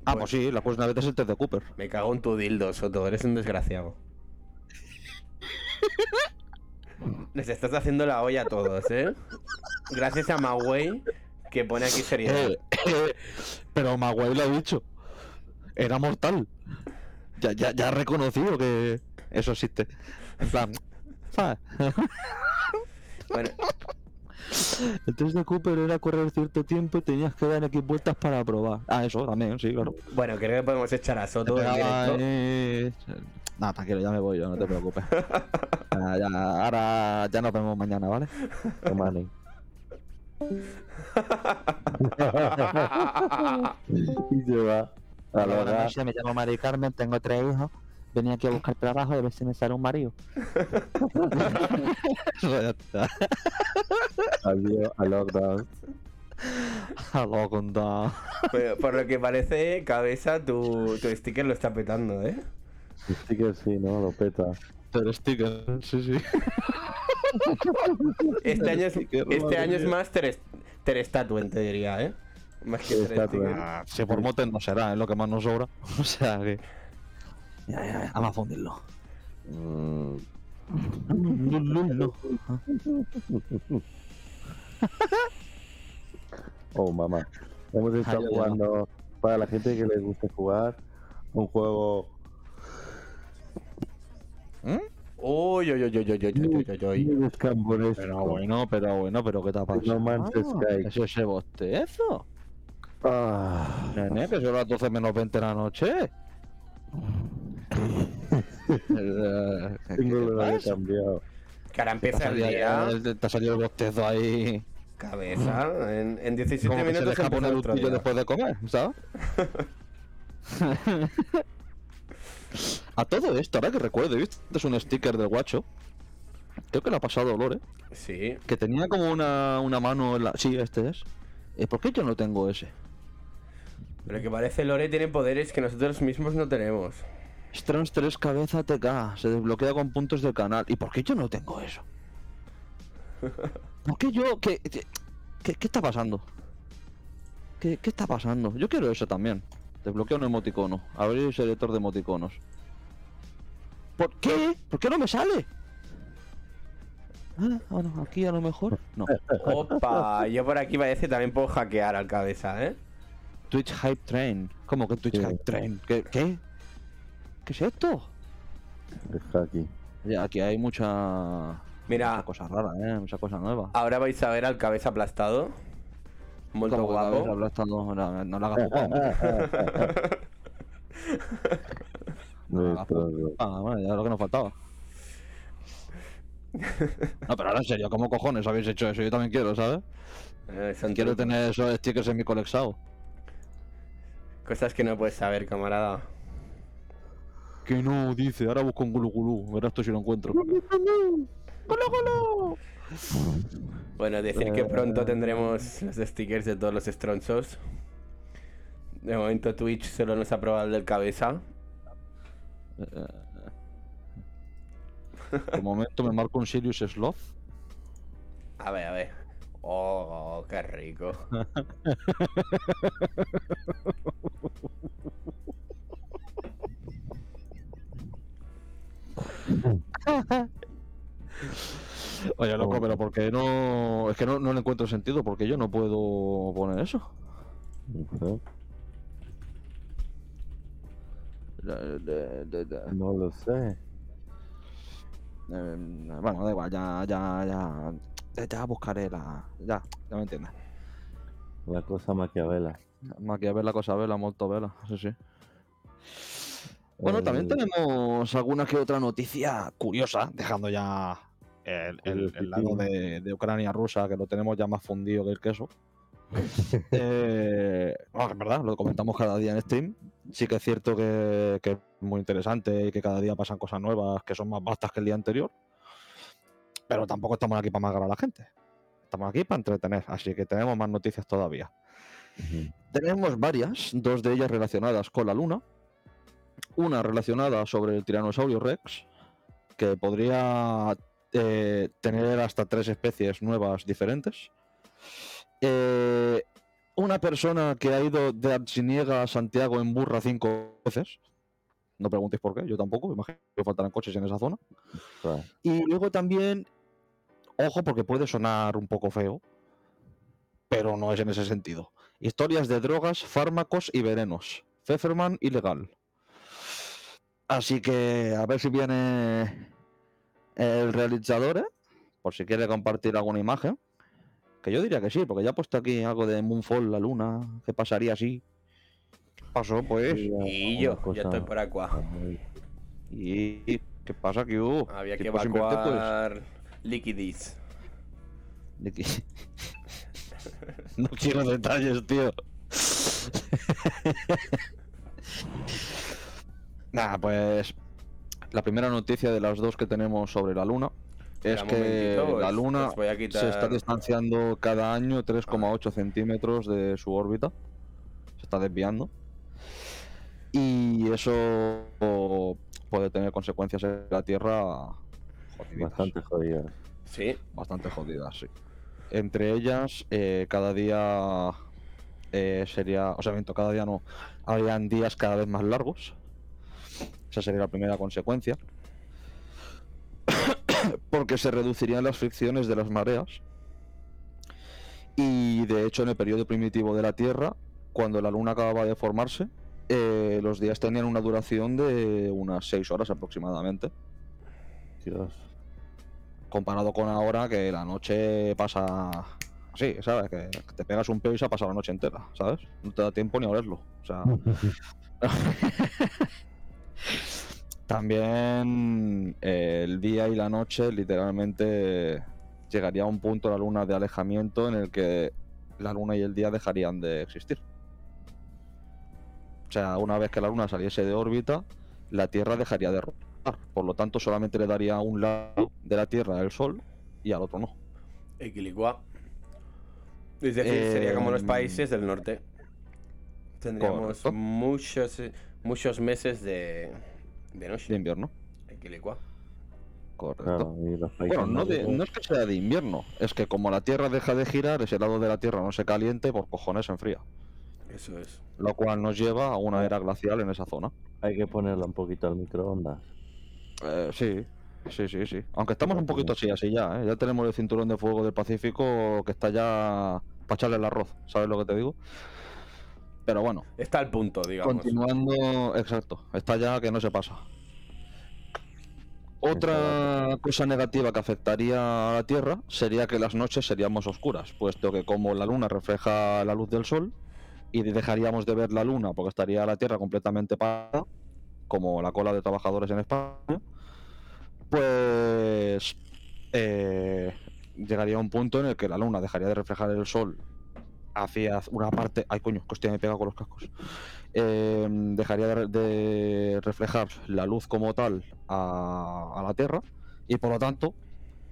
Speaker 1: Ah, pues,
Speaker 3: Pues-
Speaker 1: sí, la vez es el test de Cooper.
Speaker 3: Me cago en tu dildo, Soto, eres un desgraciado. (laughs) Les estás haciendo la olla a todos, ¿eh? Gracias a Mawei que pone aquí seriedad.
Speaker 1: Eh, eh, pero Maguay lo ha dicho. Era mortal. Ya, ya, ya ha reconocido que eso existe. En plan, ¿sabes?
Speaker 3: Bueno,
Speaker 1: El test de Cooper era correr cierto tiempo y tenías que dar X vueltas para probar. Ah, eso también, sí, claro.
Speaker 3: bueno, creo que podemos echar a Soto en directo.
Speaker 1: Eh, Nada, tranquilo, ya me voy yo, no te preocupes. Ya, (laughs) ya, ahora ya nos vemos mañana, ¿vale? (laughs) (laughs)
Speaker 2: Y se va. A la
Speaker 1: Buenas
Speaker 2: hora,
Speaker 1: noches, me llamo Mari Carmen, tengo tres hijos. Venía aquí a buscar trabajo y a ver si me sale un marido. (laughs)
Speaker 2: Adiós a lockdown.
Speaker 1: Algo contado.
Speaker 3: Pero por lo que parece, cabeza, tu, tu sticker lo está petando, ¿eh?
Speaker 2: Sí que sí, ¿no? Lo peta.
Speaker 1: Sticker, sí, sí. (laughs)
Speaker 3: Este año es, este año es más Ter, te diría, ¿eh? Más que Ter.
Speaker 1: Ah, si por motes no será, es lo que más nos sobra. (laughs) O sea que. Ya, ya, ya, vamos a fundirlo.
Speaker 2: Mm,
Speaker 1: No, no, no.
Speaker 2: Oh, mamá. Hemos estado jugando, para la gente que les guste jugar, un juego
Speaker 3: Uy, uy, uy, uy, uy, uy, uy, uy, uy.
Speaker 2: descamponesco.
Speaker 1: Pero bueno, pero bueno, pero ¿qué te ha pasado?
Speaker 2: No Man's Sky.
Speaker 1: ¿Es ese bostezo?
Speaker 2: Ah,
Speaker 1: Nene, que son las 12 menos 20 de la noche. (laughs) Eh, ¿qué-
Speaker 2: tengo que
Speaker 1: pasa?
Speaker 2: cambiado.
Speaker 3: Que ahora empieza el día.
Speaker 1: ahí- te ha salido el bostezo ahí.
Speaker 3: Cabeza. En, en 17
Speaker 1: Como que se
Speaker 3: minutos
Speaker 1: deja poner un después de comer, ¿sabes? (laughs) (laughs) A todo esto, ahora que recuerdo, he visto es un sticker del guacho. Creo que le ha pasado olor, ¿eh?
Speaker 3: Sí.
Speaker 1: Que tenía como una, una mano en la... Sí, este es. Eh, ¿Por qué yo no tengo ese?
Speaker 3: Pero que parece Lore tiene poderes que nosotros mismos no tenemos.
Speaker 1: Strange 3 cabeza TK. Se desbloquea con puntos del canal. ¿Y por qué yo no tengo eso? ¿Por qué yo? ¿Qué, qué, qué- qué está pasando? ¿Qué, ¿Qué está pasando? Yo quiero eso también. Desbloquea un emoticono. Abrir selector de emoticonos. ¿Por qué? ¿Por qué no me sale? Ah, bueno, aquí a lo mejor. No. (laughs)
Speaker 3: Opa, yo por aquí parece también puedo hackear al cabeza, ¿eh?
Speaker 1: Twitch Hype Train. ¿Cómo que Twitch
Speaker 2: Sí.
Speaker 1: Hype Train? ¿Qué? ¿Qué? ¿Qué es esto?
Speaker 2: Está aquí.
Speaker 1: Ya, aquí hay mucha.
Speaker 3: Mira,
Speaker 1: Mucha cosa rara, ¿eh? Mucha cosa nueva.
Speaker 3: ahora vais a ver al cabeza aplastado.
Speaker 1: Vez
Speaker 3: guapo.
Speaker 1: No, no le hagas. (laughs)
Speaker 2: Nuestro-
Speaker 1: Ah, bueno, ya lo que nos faltaba. No, pero ahora en serio, ¿cómo cojones habéis hecho eso? Yo también quiero, ¿sabes?
Speaker 3: Eh,
Speaker 1: Quiero tener esos stickers en mi colección.
Speaker 3: Cosas que no puedes saber, camarada.
Speaker 1: Que no, dice, ahora busco un gulu gulu. Verás tú si lo encuentro.
Speaker 3: Bueno, decir que pronto tendremos los stickers de todos los stronzos. De momento Twitch solo nos ha probado el del cabeza.
Speaker 1: De momento me marco un Sirius Sloth.
Speaker 3: A ver, a ver. Oh, qué rico. (laughs)
Speaker 1: Oye, loco, pero ¿por qué no...? Es que no, no le encuentro sentido, porque yo no puedo poner eso.
Speaker 2: ¿no? Lo sé.
Speaker 1: Eh, bueno, da igual, ya, ya, ya. Ya, ya buscaré la. Ya, ya me entiendes.
Speaker 2: La cosa maquiavela.
Speaker 1: Maquiavela, cosa vela, molto vela, sí, sí. Bueno, también
Speaker 2: El-
Speaker 1: tenemos alguna que otra noticia curiosa, dejando ya el, el- el lado de, de Ucrania rusa, que lo tenemos ya más fundido que el queso. (laughs) eh, bueno, es verdad, lo comentamos cada día en stream. Sí que es cierto que, que es muy interesante y que cada día pasan cosas nuevas que son más vastas que el día anterior. Pero tampoco estamos aquí para magar a la gente. Estamos aquí para entretener, así que tenemos más noticias todavía. Tenemos varias, dos de ellas relacionadas con la Luna. Una relacionada sobre el tiranosaurio Rex, que podría eh, tener hasta tres especies nuevas diferentes. Eh, una persona que ha ido de Archiniega a Santiago en burra cinco veces. No preguntéis por qué, yo tampoco, imagino que faltarán coches en esa zona. Y luego también Ojo porque puede sonar un poco feo, pero no es en ese sentido. Historias de drogas, fármacos y venenos. Pfefferman ilegal. Así que a ver si viene el realizador, ¿eh? por si quiere compartir alguna imagen. Que yo diría que sí, porque ya ha puesto aquí algo de Moonfall, la luna. ¿Qué pasaría así? ¿Qué pasó, pues?
Speaker 3: Y yo,
Speaker 2: cosa-
Speaker 3: ya estoy por acá.
Speaker 1: ¿Y qué pasa, que hubo?
Speaker 3: Había que
Speaker 1: ¿Qué pasa, invierte, pues?
Speaker 3: evacuar Liquidis. (laughs)
Speaker 1: Que- no quiero detalles, tío. (laughs) Nada, pues la primera noticia de las dos que tenemos sobre la Luna es que la Luna
Speaker 3: os
Speaker 1: se está distanciando cada año 3,8 centímetros de su órbita. Se está desviando. Y eso puede tener consecuencias en la Tierra jodiditas
Speaker 2: Bastante jodido.
Speaker 3: Sí,
Speaker 1: bastante jodidas, sí. Entre ellas, eh, cada día eh, sería, o sea, cada día no, habrían días cada vez más largos. Esa sería la primera consecuencia. (coughs) Porque se reducirían las fricciones de las mareas. Y de hecho, en el periodo primitivo de la Tierra, cuando la Luna acababa de formarse, eh, los días tenían una duración de unas 6 horas aproximadamente
Speaker 2: Dios.
Speaker 1: comparado con ahora que la noche pasa así, ¿sabes? Que que te pegas un peo y se ha pasado la noche entera, ¿sabes? No te da tiempo ni a olerlo. O sea, (laughs) también eh, el día y la noche literalmente llegaría a un punto la luna de alejamiento en el que la luna y el día dejarían de existir. O sea, una vez que la luna saliese de órbita, la Tierra dejaría de rotar. Por lo tanto, solamente le daría a un lado de la Tierra el Sol y al otro no.
Speaker 3: Equilicua. Es decir, sería como los
Speaker 1: Em,
Speaker 3: países del norte. Tendríamos
Speaker 1: correcto.
Speaker 3: muchos, eh, muchos meses de, de
Speaker 1: De
Speaker 3: noche.
Speaker 1: invierno.
Speaker 3: Equilicua.
Speaker 1: Correcto.
Speaker 2: Claro,
Speaker 1: Bueno, no, de-
Speaker 2: nórdicos-
Speaker 1: no es que sea de invierno, es que como la Tierra deja de girar, ese lado de la Tierra no se caliente, por cojones se enfría.
Speaker 3: Eso es.
Speaker 1: Lo cual nos lleva a una era glacial en esa zona.
Speaker 2: Hay que ponerlo un poquito al microondas.
Speaker 1: Eh, sí, sí, sí, sí. Aunque estamos un poquito así, así ya, ¿eh? Ya tenemos el cinturón de fuego del Pacífico que está ya para echarle el arroz, ¿sabes lo que te digo? Pero bueno,
Speaker 3: Está al punto, digamos.
Speaker 1: continuando, exacto, está ya que no se pasa. Otra cosa negativa que afectaría a la Tierra sería que las noches serían más oscuras, puesto que como la Luna refleja la luz del Sol y dejaríamos de ver la Luna porque estaría la Tierra completamente parada, como la cola de trabajadores en España, pues eh, llegaría un punto en el que la Luna dejaría de reflejar el Sol hacia una parte... Ay, coño, que hostia, me he pegado con los cascos eh, dejaría de, re- de reflejar la luz como tal a, a la Tierra y por lo tanto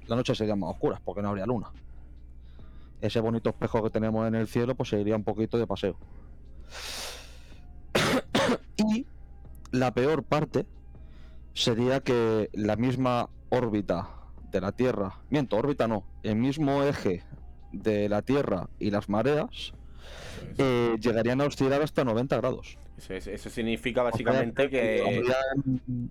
Speaker 1: las noches serían más oscuras porque no habría luna. Ese bonito espejo que tenemos en el cielo pues se iría un poquito de paseo. (coughs) y la peor parte sería que la misma órbita de la Tierra, miento, órbita no, el mismo eje de la Tierra y las mareas eh, llegarían a oscilar hasta 90 grados.
Speaker 3: Eso, es- eso significa
Speaker 1: O sea,
Speaker 3: básicamente que...
Speaker 1: habría,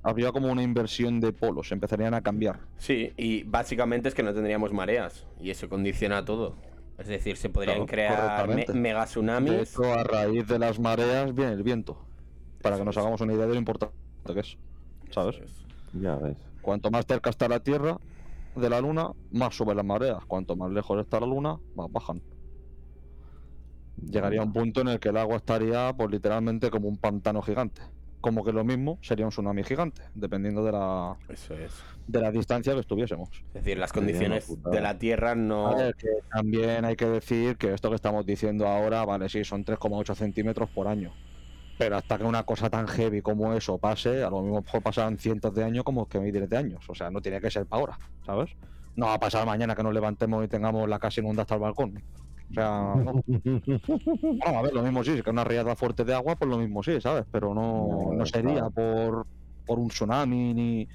Speaker 1: habría como una inversión de polos, empezarían a cambiar.
Speaker 3: Sí, y básicamente es que no tendríamos mareas. Y eso condiciona todo. Es decir, se podrían
Speaker 1: Claro,
Speaker 3: crear me- mega
Speaker 1: De
Speaker 3: tsunamis.
Speaker 1: hecho, a raíz de las mareas viene el viento. Para que nos
Speaker 3: es.
Speaker 1: hagamos una idea de lo importante que es. ¿Sabes?
Speaker 3: Es.
Speaker 2: Ya ves.
Speaker 1: Cuanto más cerca está la Tierra de la Luna, más suben las mareas. Cuanto más lejos está la Luna, más bajan. Llegaría un punto en el que el agua estaría, pues literalmente como un pantano gigante. Como que lo mismo sería un tsunami gigante, dependiendo de la,
Speaker 3: Eso es.
Speaker 1: de la distancia que estuviésemos.
Speaker 3: Es decir, las condiciones de la Tierra no...
Speaker 1: A que también hay que decir que esto que estamos diciendo ahora, vale, sí, son 3,8 centímetros por año. Pero hasta que una cosa tan heavy como eso pase, a lo mismo mejor pasarán cientos de años como que miles de años. O sea, no tiene que ser para ahora, ¿sabes? No va a pasar mañana que nos levantemos y tengamos la casa inundada hasta el balcón. O sea, no. (laughs) Bueno, a ver, lo mismo sí, si que una riada fuerte de agua, pues lo mismo sí, ¿sabes? Pero no,
Speaker 2: No,
Speaker 1: no sería
Speaker 2: claro.
Speaker 1: por, por un tsunami ni.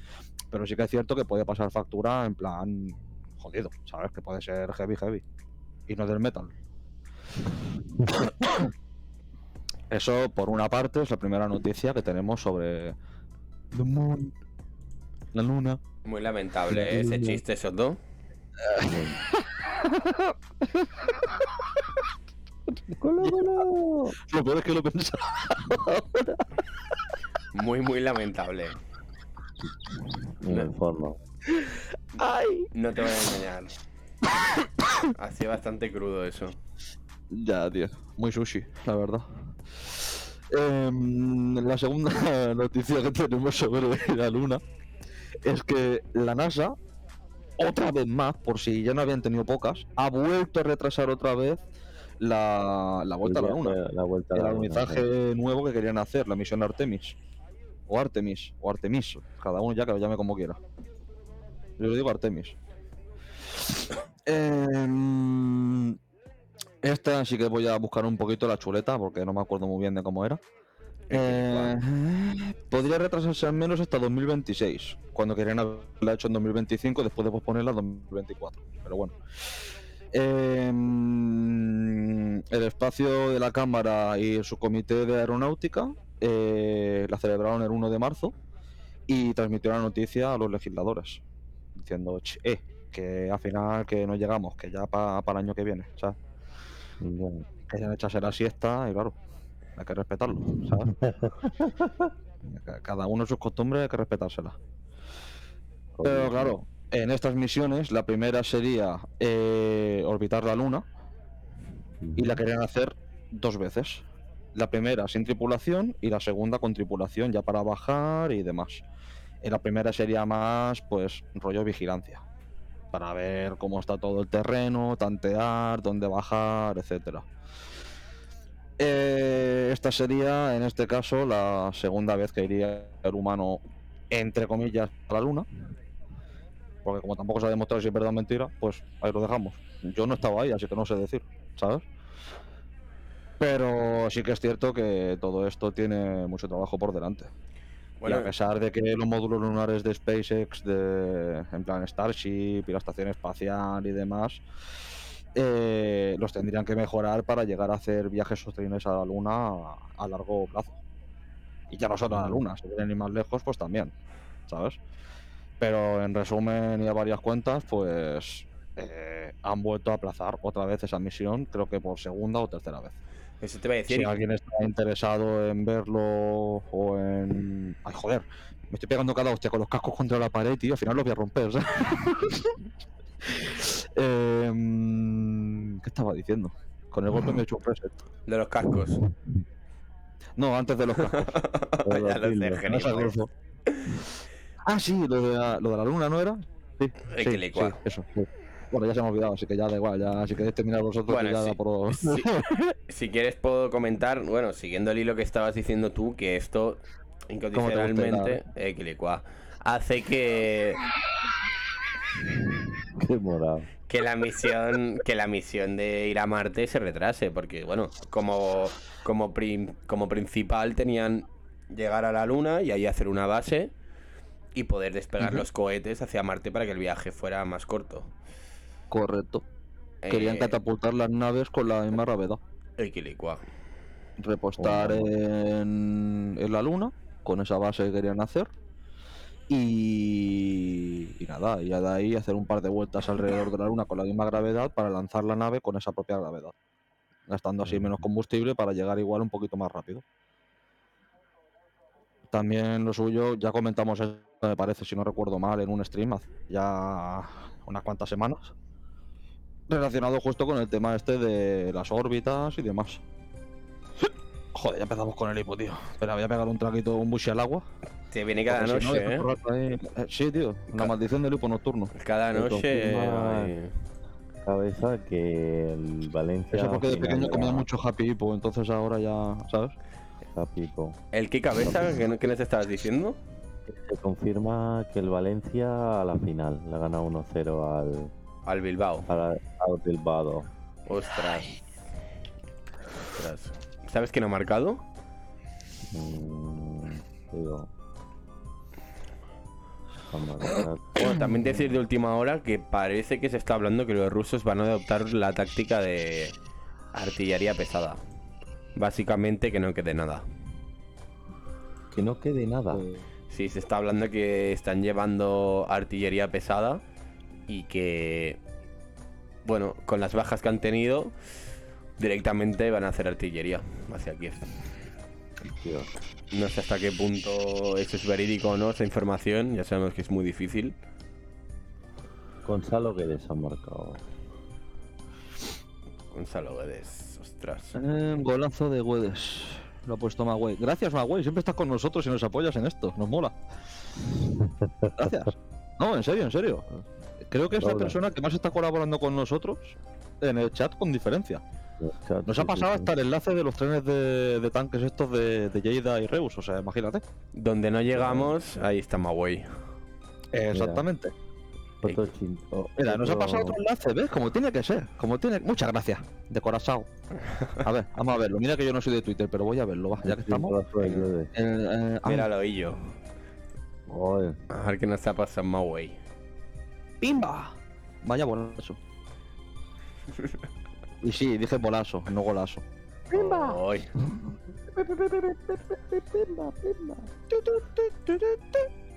Speaker 1: Pero sí que es cierto que puede pasar factura en plan jodido, ¿sabes? Que puede ser heavy, heavy. Y no del metal. (coughs) (coughs) Eso, por una parte, es la primera noticia que tenemos sobre. The Moon. La luna.
Speaker 3: Muy lamentable ese chiste, esos (laughs) dos.
Speaker 2: ¡Colo, colo!
Speaker 1: Lo peor es que lo pensaba.
Speaker 3: Muy, muy lamentable.
Speaker 2: En el forno.
Speaker 1: ¡Ay!
Speaker 3: No te voy a engañar. (coughs) Ha sido bastante crudo eso.
Speaker 1: Ya, tío. Muy sushi, la verdad. Em, la segunda (laughs) noticia que tenemos sobre la luna es que la NASA, otra vez más, por si ya no habían tenido pocas, ha vuelto a retrasar otra vez la, la vuelta a la luna.
Speaker 2: La vuelta a
Speaker 1: El
Speaker 2: luna,
Speaker 1: alunizaje nuevo que querían hacer, la misión Artemis. O Artemis, o Artemis. Cada uno ya que lo llame como quiera. Yo le digo Artemis. Em, esta sí que voy a buscar un poquito la chuleta porque no me acuerdo muy bien de cómo era. Eh, podría retrasarse al menos hasta 2026, cuando querían haberla hecho en 2025 después de posponerla a 2024. Pero bueno. Em, el espacio de la Cámara y su comité de aeronáutica eh, la celebraron el 1 de marzo y transmitió la noticia a los legisladores diciendo "Ch, eh, que al final que no llegamos, que ya para el año que viene, ¿sabes?
Speaker 2: Ya.
Speaker 1: Querían echarse la siesta y claro, hay que respetarlo, ¿sabes? (laughs) Ca- Cada uno sus costumbres hay que respetárselas. Pero claro, en estas misiones la primera sería eh, orbitar la Luna y la querían hacer dos veces. La primera sin tripulación y la segunda con tripulación ya para bajar y demás. Y la primera sería más, pues, rollo vigilancia. Para ver cómo está todo el terreno, tantear, dónde bajar, etcétera. Eh, esta sería, en este caso, la segunda vez que iría el humano, entre comillas, a la Luna. Porque como tampoco se ha demostrado si es verdad o mentira, pues ahí lo dejamos. Yo no estaba ahí, así que no sé decir, ¿sabes? Pero sí que es cierto que todo esto tiene mucho trabajo por delante.
Speaker 3: Bueno,
Speaker 1: y a pesar de que los módulos lunares de SpaceX, de, en plan Starship y la estación espacial y demás, eh, los tendrían que mejorar para llegar a hacer viajes sostenibles a la Luna a, a largo plazo. Y ya no solo a la Luna, si quieren ir más lejos, pues también, ¿sabes? Pero en resumen y a varias cuentas, pues eh, han vuelto a aplazar otra vez esa misión, creo que por segunda o tercera vez.
Speaker 3: Eso te voy a decir.
Speaker 1: Si alguien está interesado en verlo o en. Ay, joder, me estoy pegando cada hostia con los cascos contra la pared, tío. Al final los voy a romper, ¿sabes? (laughs) Em, ¿Qué estaba diciendo? Con el golpe me he hecho un reset.
Speaker 3: De los cascos.
Speaker 1: No, antes de los cascos. (laughs)
Speaker 3: ya
Speaker 1: No. Ah, sí, lo de, la, lo de la luna, ¿no era? Sí, sí, sí, eso. sí. Bueno, ya se me ha olvidado, así que ya da igual. Ya, si queréis terminar vosotros,
Speaker 3: Bueno,
Speaker 1: ya da por.
Speaker 3: Si, (laughs) si quieres puedo comentar, bueno, siguiendo el hilo que estabas diciendo tú, que esto incondicionalmente, eh, hace que,
Speaker 2: Qué morado.
Speaker 3: que la misión que la misión de ir a Marte se retrase, porque bueno, como como prim- como principal tenían llegar a la Luna y ahí hacer una base y poder despegar los cohetes hacia Marte para que el viaje fuera más corto.
Speaker 1: Correcto. Querían
Speaker 3: Eh,
Speaker 1: catapultar las naves con la misma gravedad.
Speaker 3: eh, que le cua.
Speaker 1: repostar
Speaker 2: Bueno.
Speaker 1: en, en la luna con esa base que querían hacer y, y nada, y ya de ahí hacer un par de vueltas alrededor de la luna con la misma gravedad para lanzar la nave con esa propia gravedad, gastando así menos combustible para llegar igual un poquito más rápido. También lo suyo, ya comentamos esto, me parece, si no recuerdo mal, en un stream hace ya unas cuantas semanas, relacionado justo con el tema este de las órbitas y demás. Joder, ya empezamos con el hipo, tío. Espera, voy a pegar un traguito, un bushi al agua.
Speaker 3: Te viene cada
Speaker 1: porque si no,
Speaker 3: noche, ¿eh?
Speaker 1: ahí- eh, Sí, tío. La maldición del hipo nocturno.
Speaker 3: Cada noche.
Speaker 2: confirma-
Speaker 3: ay,
Speaker 2: Cabeza que el Valencia.
Speaker 1: Eso porque de pequeño comía mucho happy hipo, entonces ahora ya, ¿sabes?
Speaker 2: Japipo.
Speaker 3: ¿El qué cabeza? ¿Qué, no- qué nos estabas diciendo?
Speaker 2: Se confirma que el Valencia a la final le gana 1-0 al,
Speaker 3: Al Bilbao.
Speaker 2: al, al Bilbao.
Speaker 3: Ostras. Ostras. ¿Sabes quién ha marcado?
Speaker 2: Mm, digo.
Speaker 3: Bueno, también decir de última hora que parece que se está hablando que los rusos van a adoptar la táctica de artillería pesada. Básicamente que no quede nada.
Speaker 2: Que no quede nada.
Speaker 3: Sí, se está hablando que están llevando artillería pesada y que, bueno, con las bajas que han tenido, directamente van a hacer artillería hacia Kiev. No sé hasta qué punto eso es verídico o no, esa información, ya sabemos que es muy difícil.
Speaker 2: Gonzalo Guedes ha marcado.
Speaker 3: Gonzalo Guedes, ostras.
Speaker 1: Eh, golazo de Guedes. Lo ha puesto Magüey. Gracias, Magüey. Siempre estás con nosotros y nos apoyas en esto. Nos mola. Gracias. No, en serio, en serio. Creo que es la persona que más está colaborando con nosotros en el chat con diferencia. Nos ha pasado hasta el enlace de los trenes de, de tanques estos de, de Lleida y Reus. O sea, imagínate.
Speaker 3: Donde no llegamos, ahí está Mawei.
Speaker 1: Exactamente.
Speaker 2: Otro chin- o-
Speaker 1: Mira, nos ha pasado otro enlace, ¿ves? Como tiene que ser. Como tiene. Muchas gracias. De corazón. A ver, vamos a verlo. Mira que yo no soy de Twitter, pero voy a verlo. Va, ya que estamos. El, eh, ah,
Speaker 3: Míralo, y yo.
Speaker 2: Joder,
Speaker 3: A ver qué nos ha pasado Mawei.
Speaker 1: ¡Pimba! Vaya bolazo. Y sí, dije bolazo, no golazo.
Speaker 3: Ay.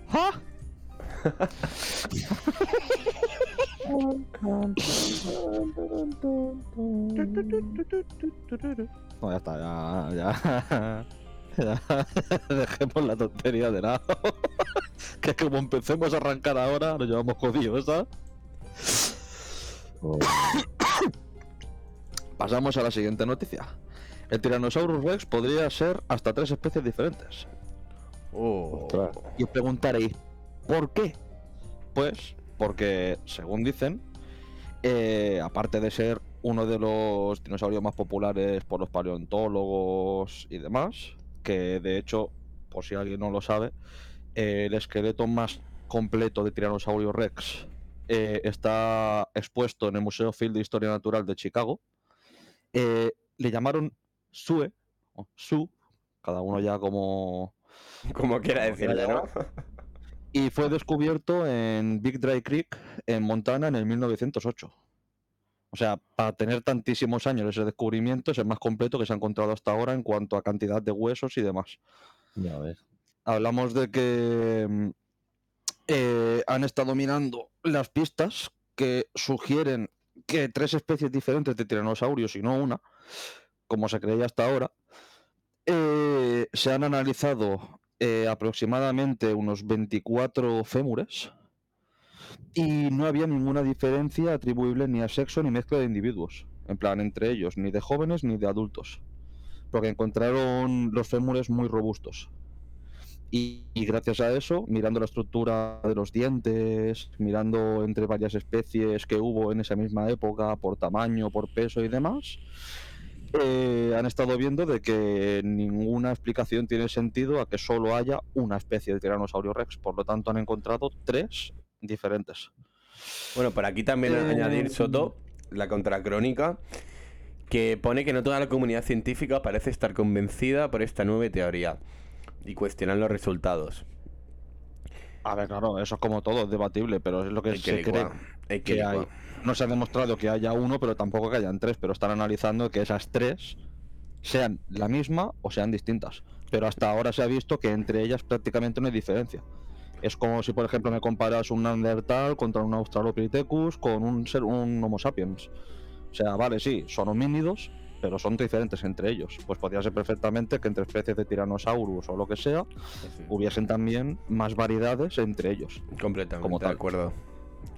Speaker 1: ¡Ja! (laughs) No, ya está, ya, ya. (laughs) Dejemos la tontería de lado. (laughs) que es que como empecemos a arrancar ahora, nos llevamos jodidos. (coughs) Pasamos a la siguiente noticia. El Tyrannosaurus Rex podría ser hasta tres especies diferentes.
Speaker 3: Oh.
Speaker 1: Y os preguntaréis, ¿por qué? Pues porque, según dicen, eh, aparte de ser uno de los dinosaurios más populares por los paleontólogos y demás, que de hecho, por si alguien no lo sabe, eh, el esqueleto más completo de Tiranosaurio Rex eh, está expuesto en el Museo Field de Historia Natural de Chicago. Eh, le llamaron Sue, o Su, cada uno ya como, (laughs)
Speaker 3: Como quiera decirle, ¿no?
Speaker 1: y fue descubierto en Big Dry Creek, en Montana, en el 1908. O sea, para tener tantísimos años ese descubrimiento es el más completo que se ha encontrado hasta ahora en cuanto a cantidad de huesos y demás.
Speaker 2: Ya ves.
Speaker 1: Hablamos de que mm, eh, han estado mirando las pistas que sugieren que tres especies diferentes de tiranosaurios y no una, como se creía hasta ahora, eh, se han analizado eh, aproximadamente unos 24 fémures y no había ninguna diferencia atribuible ni a sexo ni mezcla de individuos, en plan entre ellos, ni de jóvenes ni de adultos, porque encontraron los fémures muy robustos. Y, gracias a eso, mirando la estructura de los dientes, mirando entre varias especies que hubo en esa misma época, por tamaño, por peso y demás, eh, han estado viendo de que ninguna explicación tiene sentido a que solo haya una especie de tiranosaurio rex. Por lo tanto, han encontrado tres diferentes.
Speaker 3: Bueno, por aquí también
Speaker 1: Eh,
Speaker 3: añadir Soto, la contracrónica, que pone que no toda la comunidad científica parece estar convencida por esta nueva teoría y cuestionan los resultados.
Speaker 1: A ver, claro, eso es como todo, es debatible, pero es lo que se
Speaker 3: que
Speaker 1: cree
Speaker 3: que
Speaker 1: que hay.
Speaker 3: licuar.
Speaker 1: No se ha demostrado que haya uno, pero tampoco que hayan tres, pero están analizando que esas tres sean la misma o sean distintas. Pero hasta ahora se ha visto que entre ellas prácticamente no hay diferencia. Es como si, por ejemplo, me comparas un Neandertal contra un Australopithecus con un, ser, un Homo sapiens. O sea, vale, sí, son homínidos, pero son diferentes entre ellos. Pues podría ser perfectamente que entre especies de Tyrannosaurus o lo que sea,
Speaker 3: Sí,
Speaker 1: hubiesen también más variedades entre ellos.
Speaker 3: completamente
Speaker 1: como
Speaker 3: de
Speaker 1: tal.
Speaker 3: acuerdo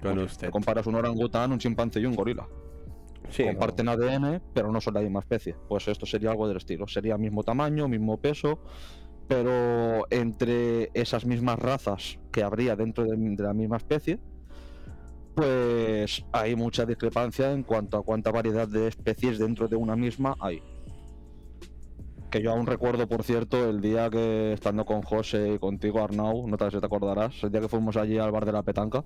Speaker 3: con
Speaker 1: Porque
Speaker 3: usted.
Speaker 1: te comparas un orangután, un chimpancé y un gorila.
Speaker 3: Sí,
Speaker 1: Comparten ADN, pero no son la misma especie. Pues esto sería algo del estilo. Sería mismo tamaño, mismo peso, pero entre esas mismas razas que habría dentro de, la misma especie, pues hay mucha discrepancia en cuanto a cuánta variedad de especies dentro de una misma hay. Que yo aún recuerdo, por cierto, el día que estando con José y contigo, Arnau, no te, te acordarás, el día que fuimos allí al bar de la petanca,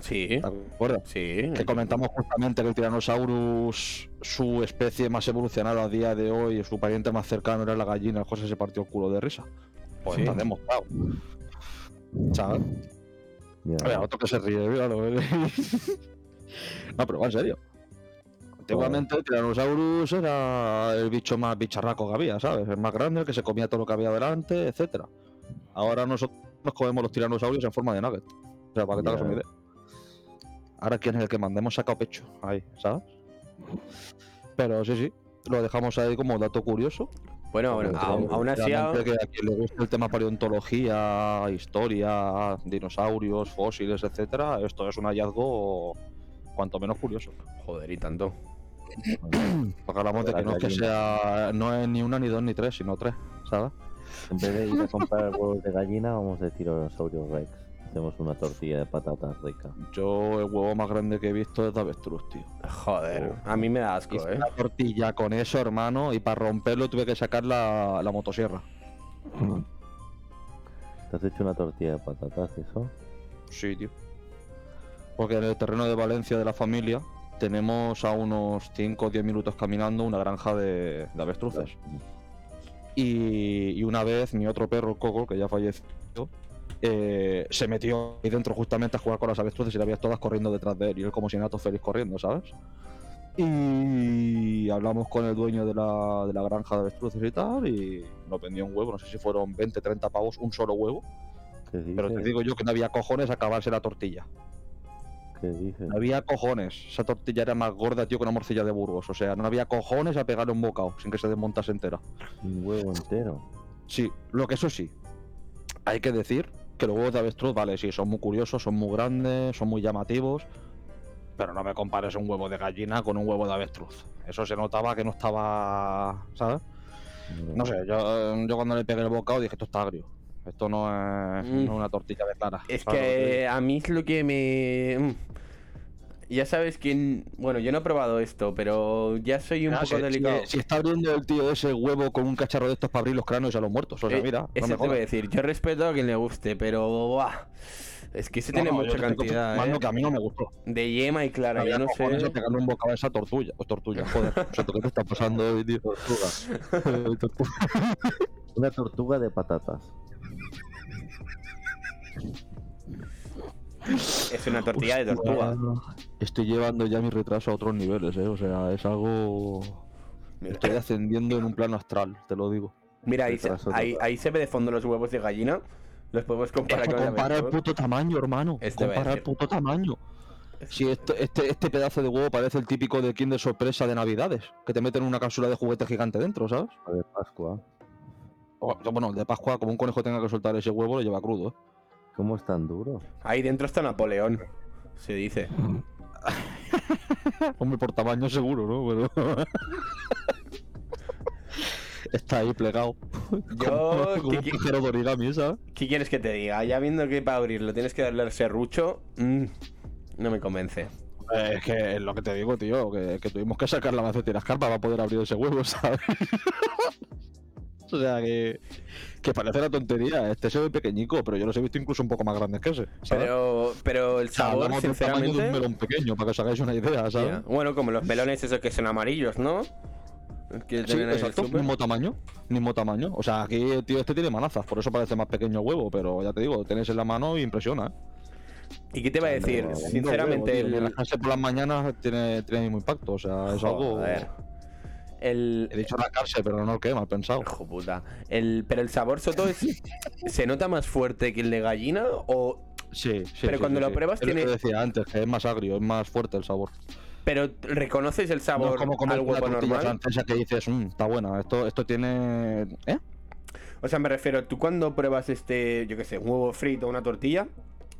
Speaker 3: sí,
Speaker 1: ¿te acuerdas?
Speaker 3: sí.
Speaker 1: que comentamos justamente que el Tyrannosaurus, su especie más evolucionada a día de hoy, su pariente más cercano era la gallina, el José se partió el culo de risa. Pues
Speaker 3: Sí.
Speaker 1: está demostrado. ¿Sabes? A ver, otro que se ríe, míralo. eh. (laughs) no, pero va en serio. Antiguamente el Tyrannosaurus era el bicho más bicharraco que había, ¿sabes? El más grande, el que se comía todo lo que había delante, etcétera. Ahora nosotros nos comemos los tiranosaurios en forma de nugget. O sea, para que te hagas una idea. Ahora quién es el que mandemos sacado pecho. Ahí, ¿sabes? Pero sí, sí. Lo dejamos ahí como dato curioso.
Speaker 3: Bueno, bueno, aún, aún así,
Speaker 1: a quien le guste el tema paleontología, historia, dinosaurios, fósiles, etcétera, esto es un hallazgo cuanto menos curioso.
Speaker 3: joder, y tanto.
Speaker 1: Porque (clears throat) hablamos de que no es que sea, no es ni una, ni dos, ni tres, sino tres, ¿sabes?
Speaker 2: En vez de ir a comprar huevos de gallina, vamos a tiranosaurio rex. Hacemos una tortilla de patatas rica.
Speaker 1: Yo el huevo más grande que he visto es de avestruz, tío.
Speaker 3: Joder, a mí me da asco,
Speaker 1: Hice
Speaker 3: eh.
Speaker 1: una tortilla con eso, hermano, y para romperlo tuve que sacar la, la motosierra.
Speaker 2: ¿Te has hecho una tortilla de patatas, eso?
Speaker 1: Sí, tío. Porque en el terreno de Valencia de la familia tenemos a unos 5 o 10 minutos caminando una granja de, de avestruces. Y, y una vez mi otro perro, Coco, que ya falleció, eh, se metió ahí dentro justamente a jugar con las avestruces y la veías todas corriendo detrás de él. Y él como si nato feliz corriendo, ¿sabes? Y hablamos con el dueño de la, de la granja de avestruces y tal, y nos vendió un huevo, no sé si fueron 20, 30 pavos, un solo huevo. Pero te digo yo que no había cojones a acabarse la tortilla. No había cojones. Esa tortilla era más gorda, tío, que una morcilla de Burgos. O sea, no había cojones a pegarle un bocado sin que se desmontase entera.
Speaker 2: Un huevo entero.
Speaker 1: Sí, lo que eso sí. Hay que decir que los huevos de avestruz, vale, sí, son muy curiosos, son muy grandes, son muy llamativos. Pero no me compares un huevo de gallina con un huevo de avestruz. Eso se notaba que no estaba. ¿Sabes? No sé, yo, yo cuando le pegué el bocado dije, esto está agrio. Esto no es,
Speaker 3: Mm.
Speaker 1: no es una tortilla de clara.
Speaker 3: Es que a mí es lo que me... Ya sabes que... Bueno, yo no he probado esto, pero ya soy un poco
Speaker 1: si-
Speaker 3: delicado.
Speaker 1: Si, si está abriendo el tío ese huevo con un cacharro de estos para abrir los cráneos a los muertos. O sea,
Speaker 3: Eh,
Speaker 1: mira, no
Speaker 3: Eso
Speaker 1: me
Speaker 3: te voy a decir. Yo respeto a quien le guste, pero... buah, es que se
Speaker 1: No,
Speaker 3: tiene
Speaker 1: no,
Speaker 3: mucha cantidad,
Speaker 1: confirmando
Speaker 3: ¿eh?
Speaker 1: que a mí no me gustó.
Speaker 3: De yema y clara, yo no sé...
Speaker 1: a pegarle un bocado a esa tortulla. O tortulla, joder. Qué te está pasando hoy, tío.
Speaker 2: Tortuga. (laughs)
Speaker 1: Tortuga.
Speaker 2: Una tortuga de patatas.
Speaker 3: Es una tortilla de tortuga.
Speaker 1: Estoy llevando ya mi retraso a otros niveles, eh. O sea, es algo.
Speaker 3: Mira,
Speaker 1: Estoy ascendiendo en un plano astral, te lo digo.
Speaker 3: mira, ahí, se, ahí, se ve de fondo los huevos de gallina. Los podemos comparar
Speaker 1: Eso,
Speaker 3: con
Speaker 1: compara el puto tamaño, hermano.
Speaker 3: Este
Speaker 1: compara el puto tamaño. Si esto- este, este pedazo de huevo parece el típico de Kinder sorpresa de Navidades, que te meten una cápsula de juguete gigante dentro, ¿sabes?
Speaker 2: de Pascua.
Speaker 1: O- Bueno, el de Pascua, como un conejo tenga que soltar ese huevo, lo lleva crudo. ¿eh?
Speaker 2: ¿Cómo es tan duro?
Speaker 3: Ahí dentro está Napoleón. Se dice. (laughs)
Speaker 1: Hombre, por tamaño seguro, ¿no? Pero... (laughs) Está ahí plegado.
Speaker 3: Yo,
Speaker 1: como, como
Speaker 3: ¿qué,
Speaker 1: un
Speaker 3: qué-
Speaker 1: cajero de origami, ¿sabes?
Speaker 3: qué quieres que te diga? Ya viendo que para abrirlo tienes que darle al serrucho, mm, no me convence.
Speaker 1: Eh, es que es lo que te digo, tío, que, que tuvimos que sacar la maceta y las carpas para poder abrir ese huevo, ¿sabes? (laughs) o sea que, que parece una tontería. Este se ve pequeñico, pero yo los he visto incluso un poco más grandes que ese. ¿sabes?
Speaker 3: Pero, pero el
Speaker 1: O sea,
Speaker 3: sabor,
Speaker 1: hablamos del tamaño de un
Speaker 3: sinceramente.
Speaker 1: melón pequeño, para que os hagáis una idea, ¿sabes?
Speaker 3: Bueno, como los melones esos que son amarillos, ¿no? Que
Speaker 1: Sí,
Speaker 3: el
Speaker 1: exacto, mismo tamaño, mismo tamaño. O sea, aquí, tío, este tiene manazas, por eso parece más pequeño el huevo, pero ya te digo, tenés en la mano y impresiona, ¿eh?
Speaker 3: ¿Y qué te va a decir? Sinceramente,
Speaker 1: Huevo, tío,
Speaker 3: el...
Speaker 1: por las mañanas tiene, tiene el mismo impacto, o sea, es algo...
Speaker 3: El...
Speaker 1: He dicho la cárcel, pero no que, mal pensado.
Speaker 3: Hijo puta. El... Pero el sabor soto es... (laughs) ¿Se nota más fuerte que el de gallina o
Speaker 1: Sí, sí.
Speaker 3: Pero
Speaker 1: sí,
Speaker 3: cuando
Speaker 1: sí,
Speaker 3: lo pruebas
Speaker 1: Es lo
Speaker 3: tiene-
Speaker 1: que decía antes, que es más agrio, es más fuerte el sabor.
Speaker 3: Pero reconoces el
Speaker 1: No
Speaker 3: sabor
Speaker 1: es como comer
Speaker 3: al huevo normal.
Speaker 1: francesa que dices, "Mm, está buena, esto, esto tiene... ¿Eh?
Speaker 3: O sea, me refiero, tú cuando pruebas este, yo qué sé, un huevo frito o una tortilla,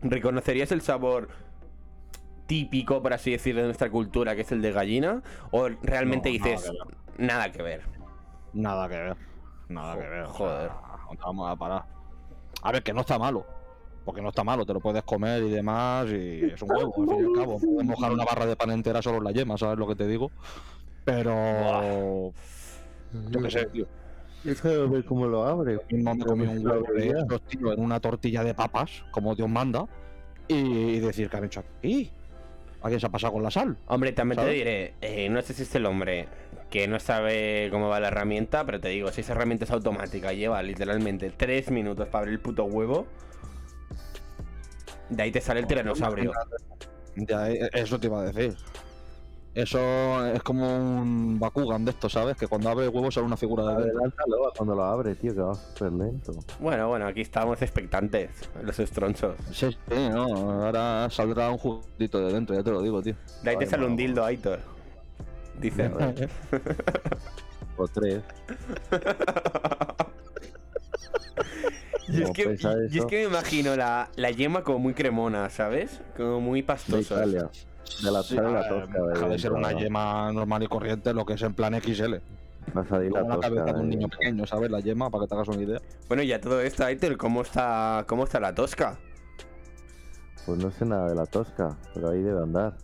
Speaker 3: ¿reconocerías el sabor típico, por así decirlo, de nuestra cultura, que es el de gallina? ¿O realmente
Speaker 1: No,
Speaker 3: dices,
Speaker 1: nada que ver.
Speaker 3: nada que ver?
Speaker 1: Nada que ver. Nada
Speaker 3: Jo-
Speaker 1: que ver.
Speaker 3: joder.
Speaker 1: sea, ¿dónde vamos a parar? A ver, que no está malo. Porque no está malo, te lo puedes comer y demás, y es un huevo, al fin y al cabo. Puedes mojar una barra de pan entera solo en la yema, ¿sabes lo que te digo? Pero... Yo qué sé, tío.
Speaker 2: Déjame ver cómo lo abre.
Speaker 1: Mismo me comí un huevo de estos, tío, en una tortilla de papas, como Dios manda, y, y decir que han hecho aquí. ¿A quién se ha pasado con la sal?
Speaker 3: Hombre, también te diré, eh, no sé si es el hombre que no sabe cómo va la herramienta, pero te digo, si esa herramienta es automática, lleva literalmente tres minutos para abrir el puto huevo, de ahí te sale el tiranosaurio.
Speaker 1: Ya, eh, eso te iba a decir. Eso es como un Bakugan de estos, ¿sabes? Que cuando abre el huevo sale una figura de.
Speaker 2: Adelántalo cuando lo abre, tío, que va súper lento.
Speaker 3: Bueno, bueno, aquí estamos expectantes, los estronchos.
Speaker 1: Sí, sí, no. Ahora saldrá un juguetito de dentro, ya te lo digo, tío.
Speaker 3: De ahí te sale un dildo, Aitor. Dice. (laughs)
Speaker 2: O tres. (laughs)
Speaker 3: y, es
Speaker 2: ¿Cómo
Speaker 3: que,
Speaker 2: pesa
Speaker 3: y- y es
Speaker 2: eso?
Speaker 3: que me imagino la, la yema como muy cremona, ¿sabes? Como muy
Speaker 2: De
Speaker 3: pastosa.
Speaker 2: Italia. De la
Speaker 1: Sí,
Speaker 2: sale la tosca.
Speaker 1: deja de ser una yema normal y corriente, lo que es en plan XL.
Speaker 2: A la
Speaker 1: una cabeza de un
Speaker 2: de-
Speaker 1: niño pequeño, ¿sabes? La yema, para que te hagas una idea.
Speaker 3: Bueno, y a todo esto, Aitor, ¿cómo está, ¿cómo está la tosca?
Speaker 2: Pues no sé nada de la tosca, pero ahí debe andar.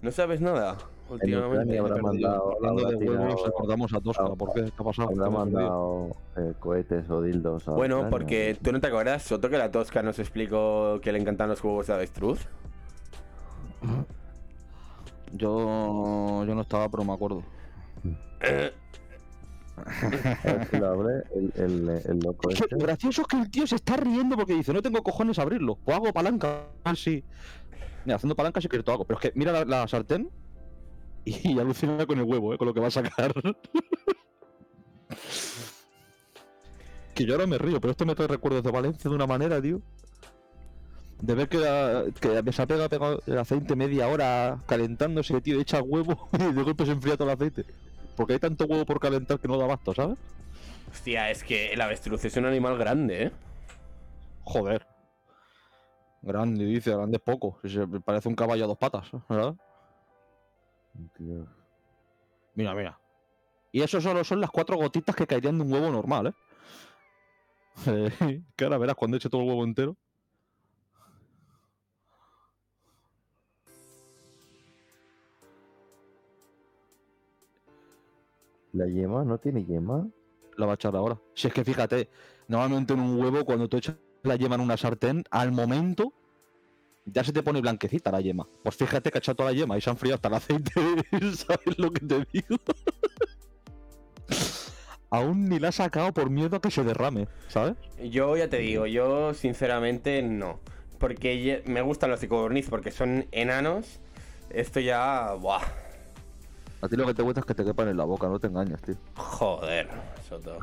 Speaker 3: ¿No sabes nada? Últimamente.
Speaker 2: Habrá mandado-
Speaker 1: Hablando de huevos, recordamos a Tosca. ¿Por qué? ¿Qué ha pasado?
Speaker 2: Habrá mandado eh, cohetes o dildos. a
Speaker 3: Bueno,
Speaker 2: Ucrania.
Speaker 3: porque tú no te acuerdas, Soto, que la tosca nos explicó que le encantan los juegos de avestruz.
Speaker 1: Yo, yo no estaba, pero me acuerdo.
Speaker 2: Lo (laughs) abre el, el, el loco
Speaker 1: Es que
Speaker 2: este.
Speaker 1: lo gracioso es que el tío se está riendo porque dice, no tengo cojones a abrirlo. Pues hago palanca, a ver si... Mira, haciendo palanca sí que lo hago. Pero es que mira la, la sartén y alucina con el huevo, ¿eh? Con lo que va a sacar. (laughs) que yo ahora me río, pero esto me trae recuerdos de Valencia de una manera, tío. De ver que, la- que se ha pegado, pegado el aceite media hora calentándose, tío, echa huevo (laughs) y de golpe se enfría todo el aceite. Porque hay tanto huevo por calentar que no da abasto, ¿sabes?
Speaker 3: Hostia, es que el avestruz es un animal grande, ¿eh?
Speaker 1: Joder. Grande, dice, grande es poco. Parece un caballo a dos patas, ¿verdad? Mira, mira. Y eso solo son las cuatro gotitas que caerían de un huevo normal, ¿eh? (laughs) Eh, que ahora verás cuando eche todo el huevo entero.
Speaker 2: ¿La yema? ¿No tiene yema?
Speaker 1: La va a echar ahora. Si es que fíjate, normalmente en un huevo, cuando tú echas la yema en una sartén, al momento ya se te pone blanquecita la yema. Pues fíjate que ha echado toda la yema y se ha enfriado hasta el aceite. (laughs) ¿Sabes lo que te digo? (laughs) Aún ni la ha sacado por miedo a que se derrame, ¿sabes?
Speaker 3: Yo ya te digo, yo sinceramente no. Porque me gustan los de codorniz porque son enanos. Esto ya. Buah.
Speaker 1: A ti lo que te gusta es que te quepan en la boca, no te engañes, tío.
Speaker 3: Joder, Soto.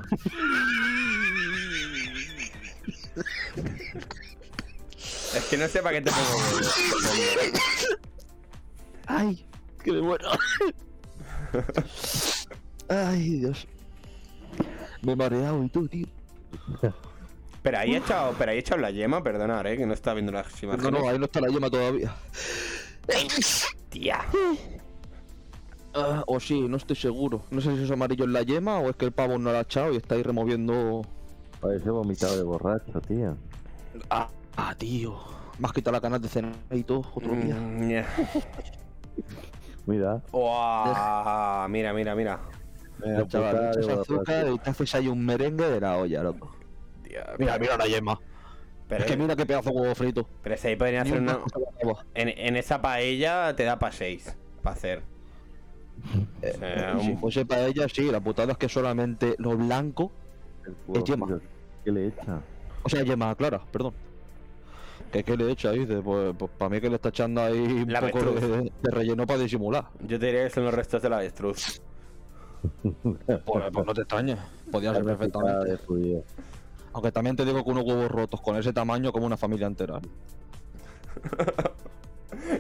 Speaker 3: es que no sé para qué te pongo.
Speaker 1: ¡Ay! ¡Que me muero! ¡Ay, Dios! Me he mareado y tú, tío.
Speaker 3: Pero ahí he echado, pero ahí he echado la yema, perdonar, eh, que no está viendo las
Speaker 1: No,
Speaker 3: imágenes.
Speaker 1: no, ahí no está la yema todavía.
Speaker 3: Tía.
Speaker 1: Ah, o sí, no estoy seguro. No sé si es amarillo en la yema o es que el pavo no la ha echado y está ahí removiendo.
Speaker 2: Parece vomitado de borracho, tío.
Speaker 1: Ah, ah, tío. Me has quitado la canal de cenar y todo, otro día.
Speaker 3: Mm, ya.
Speaker 2: Mira.
Speaker 3: Uah, mira, mira, mira.
Speaker 2: Venga,
Speaker 1: chaval, le echas azúcar y te haces ahí un merengue de la olla, loco. Mira, mira la yema.
Speaker 3: pero,
Speaker 1: Es que mira qué pedazo de huevo frito.
Speaker 3: pero si ahí podrían hacer
Speaker 1: un
Speaker 3: una. En, en esa paella te da para 6. Para hacer. O sea,
Speaker 1: Si fuese para ella, sí. La putada es que solamente lo blanco
Speaker 2: huevo,
Speaker 1: yema.
Speaker 2: ¿Qué le echa?
Speaker 1: O sea, yema clara, perdón. ¿Qué, qué le ahí? Dice, Pues, pues para mí que le está echando ahí un
Speaker 3: La
Speaker 1: poco de, de relleno para disimular.
Speaker 3: Yo te diría que son los restos de la avestruz.
Speaker 1: Pues, pues no te extrañes. Podría ser perfectamente. Aunque también te digo que unos huevos rotos con ese tamaño como una familia entera. (laughs)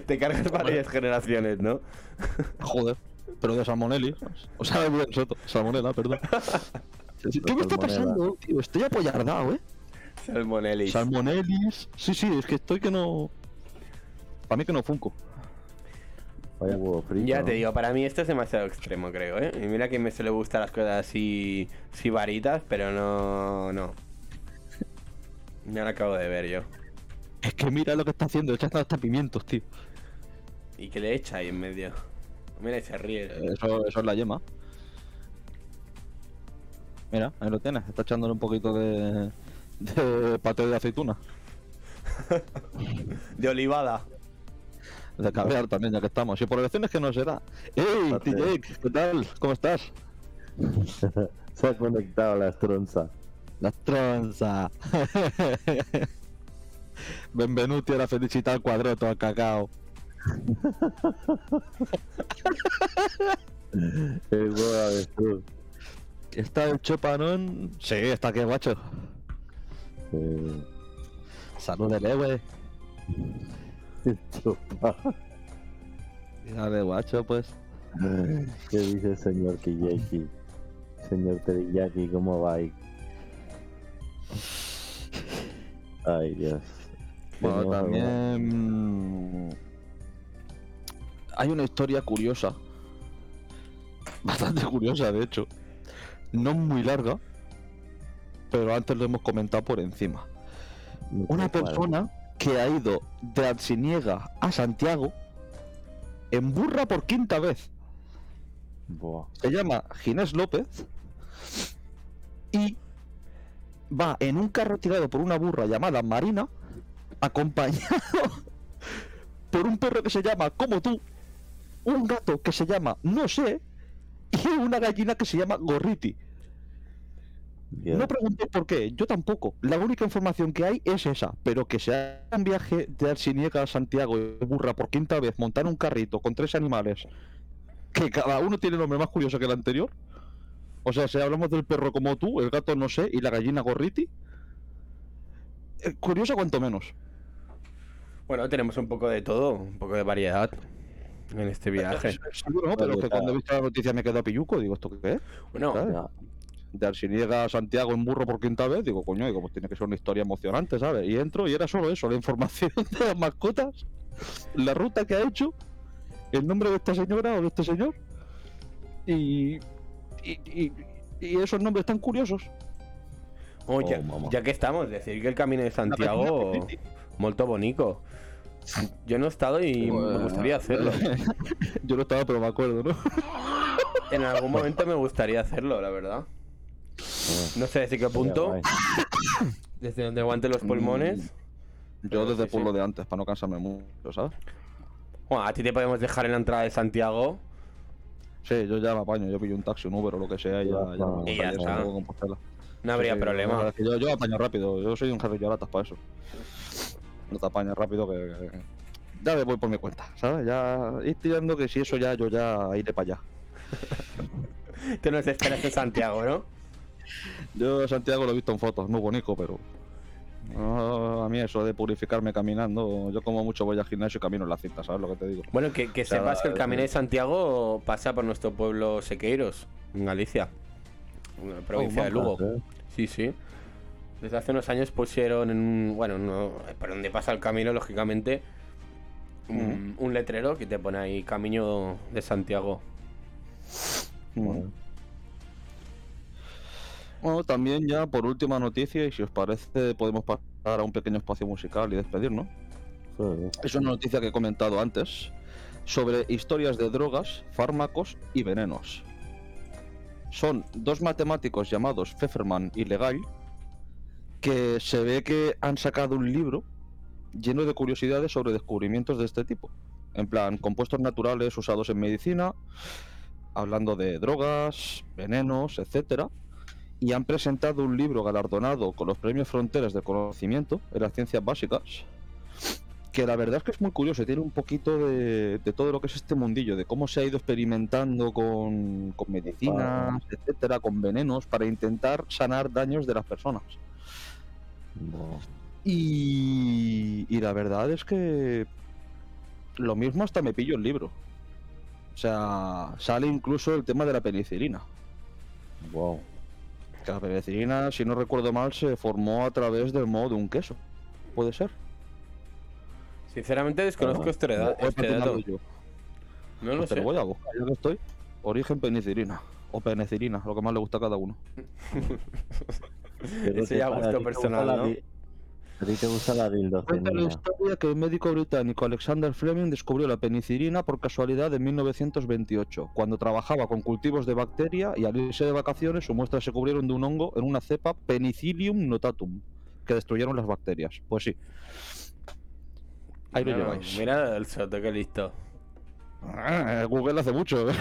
Speaker 3: Te cargas varias generaciones, ¿no?
Speaker 1: Joder. Pero de salmonelli. O sea, de buen soto. Salmonela, perdón. (laughs) ¿Qué me está pasando, tío? Estoy apoyardado, ¿eh?
Speaker 3: Salmonelli.
Speaker 1: Salmonelis. Sí, sí, es que estoy que no. Para mí que no funco.
Speaker 2: Vaya huevo frito.
Speaker 3: Ya te digo, para mí esto es demasiado extremo, creo, ¿eh? Y mira que me suele gustar las cosas así, así varitas, pero no, no. Ya lo acabo de ver yo.
Speaker 1: Es que mira lo que está haciendo, echando hasta pimientos, tío.
Speaker 3: ¿Y qué le echa ahí en medio? Mira, y se ríe.
Speaker 1: Eso, eso es la yema. Mira, ahí lo tienes. Está echándole un poquito de. de paté de aceituna.
Speaker 3: De olivada.
Speaker 1: De caviar también, ya que estamos. Y por elecciones que no será. ¡Ey. TJ! ¿Qué tal? ¿Cómo estás? (laughs)
Speaker 2: Se ha conectado la estronza.
Speaker 1: La stronza. (laughs) Benvenuti alla felicità al quadretto al cacao.
Speaker 2: El huevo.
Speaker 1: ¿Está el chopanón? Sí, está aquí, guacho.
Speaker 2: Eh,
Speaker 1: Salud del güey.
Speaker 2: chupa.
Speaker 1: Dale, guacho, pues.
Speaker 2: ¿Qué dice el señor Kiyeki? Señor Teriyaki, ¿cómo va? Ay, Dios.
Speaker 1: Bueno, también. Hay una historia curiosa. Bastante curiosa, de hecho. No muy larga. Pero antes lo hemos comentado por encima.
Speaker 2: no
Speaker 1: Una persona que ha ido de Arciniega a Santiago en burra por quinta vez.
Speaker 2: Buah.
Speaker 1: Se llama Ginés López y va en un carro tirado por una burra llamada Marina, acompañado (laughs) por un perro que se llama Como tú, un gato que se llama No sé y una gallina que se llama Gorriti. No pregunté por qué, yo tampoco. La única información que hay es esa, pero que se haga un viaje de Arciniega a Santiago y burra por quinta vez, montar un carrito con tres animales, que cada uno tiene nombre más curioso que el anterior. O sea, si hablamos del perro como tú, el gato no sé y la gallina gorriti. eh, curioso cuanto menos.
Speaker 3: Bueno, tenemos un poco de todo, un poco de variedad en este viaje.
Speaker 1: Seguro, ¿no? Pero
Speaker 2: Oye,
Speaker 1: que cuando he visto la noticia me quedo a pilluco, digo, ¿esto qué es?
Speaker 3: Bueno,
Speaker 1: ¿sabes? De Arciniega a Santiago en burro por quinta vez, digo, coño, digo, pues tiene que ser una historia emocionante, ¿sabes? Y entro y era solo eso, la información (laughs) de las mascotas, la ruta que ha hecho, el nombre de esta señora o de este señor, y, y, y- y esos nombres tan curiosos.
Speaker 3: oh, ya,
Speaker 2: Oh,
Speaker 3: ya que estamos, decir que el camino de Santiago, molto bonito. Yo no he estado y me gustaría hacerlo. (laughs)
Speaker 1: Yo no estaba, pero me acuerdo, ¿no? (laughs)
Speaker 3: En algún momento me gustaría hacerlo, la verdad. No sé desde qué punto, (coughs) desde donde aguante los pulmones.
Speaker 1: Yo desde
Speaker 3: sí,
Speaker 1: por lo
Speaker 3: sí.
Speaker 1: de antes, para no cansarme mucho, ¿sabes?
Speaker 3: Bueno, a ti te podemos dejar en la entrada de Santiago.
Speaker 1: Sí, yo ya me apaño, yo pillo un taxi, un Uber o lo que sea y ya, ya, me
Speaker 3: Y ya está. No habría
Speaker 1: Sí,
Speaker 3: problema.
Speaker 1: Yo, yo apaño rápido, yo soy un jefe de para eso. No te apañas rápido que, que- Ya me voy por mi cuenta, ¿sabes? Ya ir tirando que si eso ya, yo ya iré para allá. (laughs)
Speaker 3: Tú nos esperas en Santiago, ¿no?
Speaker 1: Yo Santiago lo he visto en fotos, muy bonito, pero... no, a mí eso de purificarme caminando, yo como mucho voy al gimnasio y camino en la cinta, ¿sabes lo que te digo?
Speaker 3: Bueno, que, que
Speaker 1: O sea,
Speaker 3: sepas que el
Speaker 1: eh,
Speaker 3: camino de Santiago pasa por nuestro pueblo Sequeiros, en Galicia, en la provincia de Lugo.
Speaker 2: ¿eh?
Speaker 3: Sí, sí. Desde hace unos años pusieron en un. Bueno, no, por donde pasa el camino, lógicamente. Un, un letrero que te pone ahí Camino de Santiago.
Speaker 1: Bueno. Bueno, también ya por última noticia, y si os parece, podemos pasar a un pequeño espacio musical y despedirnos. Es una noticia que he comentado antes sobre historias de drogas, fármacos y venenos. Son dos matemáticos llamados Pfefferman y Legal que se ve que han sacado un libro lleno de curiosidades sobre descubrimientos de este tipo. En plan, compuestos naturales usados en medicina, hablando de drogas, venenos, etcétera, y han presentado un libro galardonado con los premios Fronteras de Conocimiento en las ciencias básicas, que la verdad es que es muy curioso, tiene un poquito de, de todo lo que es este mundillo, de cómo se ha ido experimentando con, con medicinas, etcétera, con venenos, para intentar sanar daños de las personas. Y, y la verdad es que lo mismo hasta me pillo el libro. O sea, sale incluso el tema de la penicilina.
Speaker 2: Wow.
Speaker 1: Que la penicilina, si no recuerdo mal, se formó a través del modo de un queso. ¿Puede ser?
Speaker 3: Sinceramente desconozco
Speaker 2: Ah,
Speaker 3: este,
Speaker 1: a
Speaker 3: este dato.
Speaker 1: yo.
Speaker 3: No lo
Speaker 1: Pues te
Speaker 3: sé.
Speaker 1: lo voy a buscar, ya que estoy. Origen penicilina. O penicilina, lo que más le gusta a cada uno. (laughs)
Speaker 2: Te-
Speaker 3: ya gusto
Speaker 2: ti te gusta
Speaker 3: personal,
Speaker 2: la
Speaker 3: ¿no?
Speaker 2: A ti te gusta la
Speaker 1: Cuenta la historia que el médico británico Alexander Fleming descubrió la penicilina por casualidad en 1928, cuando trabajaba con cultivos de bacteria y al irse de vacaciones sus muestras se cubrieron de un hongo en una cepa Penicillium notatum, que destruyeron las bacterias. Pues sí. Ahí lo lleváis.
Speaker 3: Mira el soto, que listo.
Speaker 1: Ah, Google hace mucho. (laughs)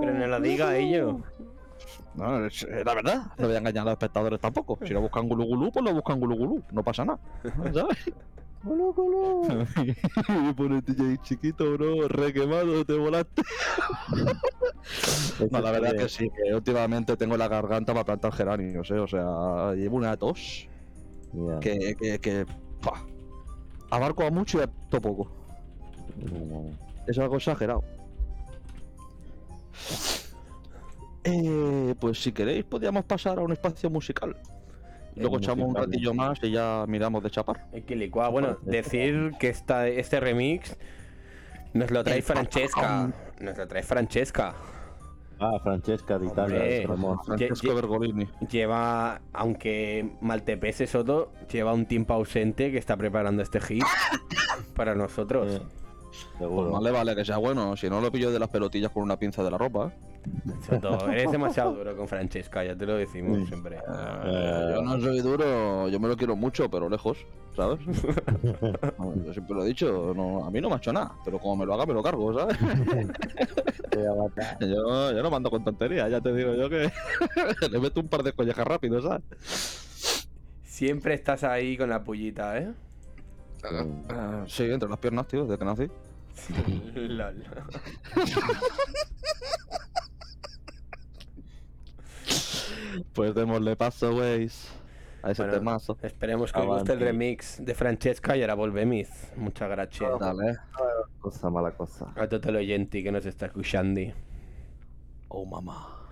Speaker 3: Pero no lo diga ello.
Speaker 1: No, es, es la verdad. No voy a engañar a los espectadores tampoco. Si lo buscan gulu gulu, pues lo buscan gulu gulu. No pasa nada. ¿Sabes?
Speaker 2: ¡Gulu, gulu! (laughs)
Speaker 1: y pone DJ chiquito, bro. Re quemado, te volaste. (laughs) No, la verdad es que sí, que últimamente tengo la garganta para plantar geranios, ¿eh? O sea, llevo una tos
Speaker 2: Mira,
Speaker 1: que, que, que abarco a mucho y a to poco.
Speaker 2: no,
Speaker 1: Es algo exagerado. Eh, pues si queréis podríamos pasar a un espacio musical. Luego echamos un ratillo más y ya miramos de chapar.
Speaker 3: Es que licua. Bueno, decir que esta, este remix nos lo trae Francesca. Nos lo trae Francesca.
Speaker 2: Ah, Francesca de Italia.
Speaker 1: Francesco Bergolini.
Speaker 3: Lleva, aunque Maltepese Soto, lleva un tiempo ausente que está preparando este hit (laughs) para nosotros.
Speaker 2: Eh,
Speaker 1: Pues
Speaker 2: seguro.
Speaker 1: más le vale que sea bueno, si no lo pillo de las pelotillas con una pinza de la ropa.
Speaker 3: Soto, (laughs) eres demasiado duro con Francesca, ya te lo decimos
Speaker 2: Sí.
Speaker 3: siempre.
Speaker 1: Eh, yo no soy duro, yo me lo quiero mucho, pero lejos, ¿sabes? (laughs) Yo siempre lo he dicho, no, a mí no me ha hecho nada, pero como me lo haga, me lo cargo, ¿sabes?
Speaker 2: Te (laughs) voy a matar.
Speaker 1: Yo, yo no mando con tonterías, ya te digo yo que le meto un par de collejas rápido, ¿sabes?
Speaker 3: Siempre estás ahí con la pullita, ¿eh?
Speaker 1: Ah, sí, entre las piernas, tío, desde que nací.
Speaker 3: Lol.
Speaker 1: Pues démosle paso, güeyes, a ese
Speaker 3: Bueno,
Speaker 1: temazo.
Speaker 3: Esperemos que os guste el remix de Francesca y ahora volvemos. Muchas gracias
Speaker 1: Dale.
Speaker 2: Cosa mala cosa.
Speaker 3: a todo el oyente que nos está escuchando.
Speaker 1: Oh, mamá.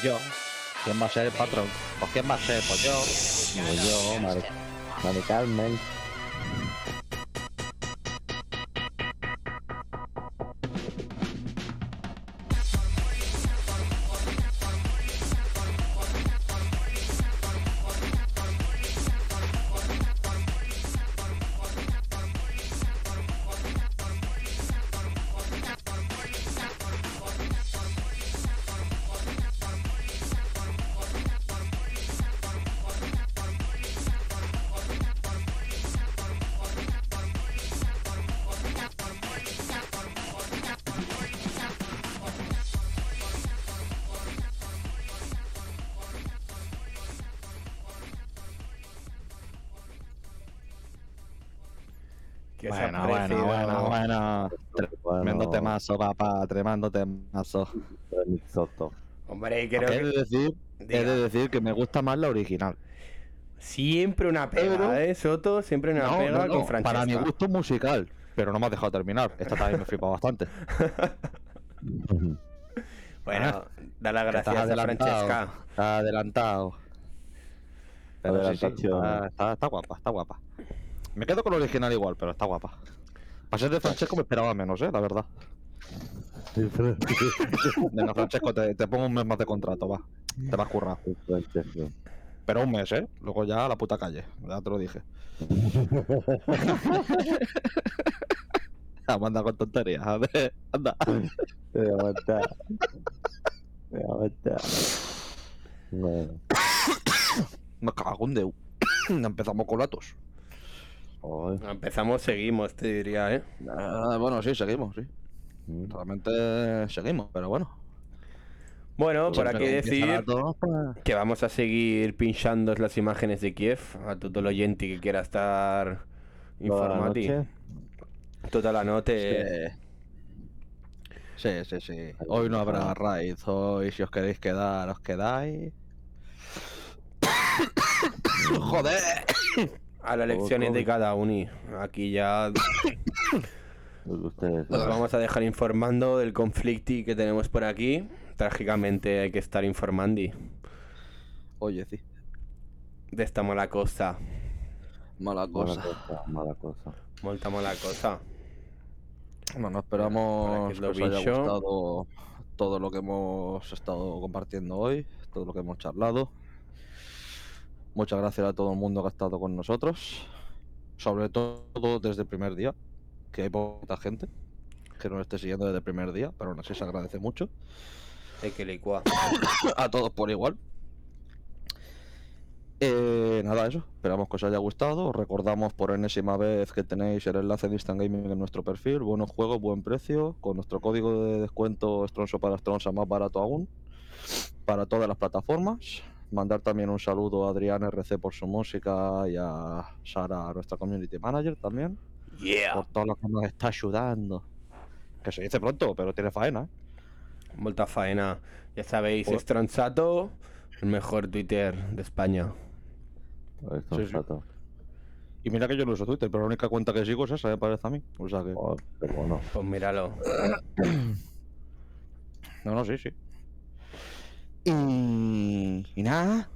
Speaker 1: Pues yo. ¿Quién va a ser el patrón? Pues quién va a ser, pues yo.
Speaker 2: Como yo, Mari, Mari Carmen.
Speaker 1: Temazo, papá, tremendo temazo.
Speaker 2: Soto.
Speaker 3: Hombre,
Speaker 1: He
Speaker 3: creo
Speaker 1: de
Speaker 3: que
Speaker 1: decir, he de decir que me gusta más la original.
Speaker 3: siempre una pega,
Speaker 1: Pero-
Speaker 3: ¿eh, Soto? Siempre una
Speaker 1: No,
Speaker 3: pega
Speaker 1: no, no,
Speaker 3: con Francesca.
Speaker 1: para mi gusto musical, pero no me has dejado terminar. Esta también me flipa bastante. (laughs)
Speaker 3: Bueno, da las gracias a Francesca.
Speaker 1: Adelantado. Pero sí, sí,
Speaker 2: Adelantación.
Speaker 1: está, está- está guapa, está guapa. Me quedo con la original igual, pero está guapa. Para ser de Francesco me esperaba menos, eh, la verdad. (laughs) Venga, Francesco, te, te pongo un mes más de contrato, va. Te vas currado.
Speaker 2: Francesco.
Speaker 1: Pero un mes, ¿eh? Luego ya a la puta calle. Ya te lo dije. (laughs) (laughs) Anda con tonterías. a ver, Anda.
Speaker 2: Te voy a matar. Me voy a matar. Bueno.
Speaker 1: Me cago en Deu. (coughs) Empezamos con latos.
Speaker 3: Empezamos, seguimos, te diría, ¿eh?
Speaker 1: Ah, bueno, sí, seguimos, sí. Realmente seguimos, pero bueno.
Speaker 3: Bueno, por aquí decir
Speaker 1: pues,
Speaker 3: que vamos a seguir pinchando las imágenes de Kiev a todo el oyente que quiera estar
Speaker 2: noche.
Speaker 3: Toda la noche.
Speaker 1: Sí, sí, sí. Hoy no habrá raid. Hoy, si os queréis quedar, os quedáis. (coughs) Joder. (coughs)
Speaker 3: A las lecciones de cada uni. Aquí ya (coughs)
Speaker 2: ustedes
Speaker 3: vamos a dejar informando del conflicto que tenemos por aquí. Trágicamente hay que estar informando
Speaker 1: Oye, sí.
Speaker 3: de esta mala cosa.
Speaker 1: Mala
Speaker 2: Mala
Speaker 1: cosa.
Speaker 2: cosa, mala cosa.
Speaker 3: Molta mala cosa.
Speaker 1: Bueno, esperamos
Speaker 3: que
Speaker 1: que os haya gustado todo lo que hemos estado compartiendo hoy, todo lo que hemos charlado. Muchas gracias a todo el mundo que ha estado con nosotros, sobre todo desde el primer día, que hay poca gente que nos esté siguiendo desde el primer día, pero aún así se agradece mucho.
Speaker 3: Hay que licuar. (coughs)
Speaker 1: a todos por igual. Eh, nada, eso. Esperamos que os haya gustado. Os recordamos por enésima vez que tenéis el enlace de Instant Gaming en nuestro perfil. Buenos juegos, buen precio. Con nuestro código de descuento Stronso para Stronsa más barato aún. Para todas las plataformas. Mandar también un saludo a Adrián RC por su música y a Sara, nuestra community manager también.
Speaker 3: Yeah.
Speaker 1: Por todo lo que nos está ayudando. Que se dice pronto, pero tiene faena, ¿eh?
Speaker 3: Molta faena. Ya sabéis,
Speaker 1: Joder.
Speaker 3: Stronzato, el mejor Twitter de España.
Speaker 1: Sí,
Speaker 2: es
Speaker 1: sí.
Speaker 2: rato.
Speaker 1: Y mira que yo no uso Twitter, pero la única cuenta que sigo es esa, me parece a mí. O sea que.
Speaker 2: Joder, qué bueno.
Speaker 3: Pues míralo. (coughs)
Speaker 1: No, no, sí, sí. Y, y nada.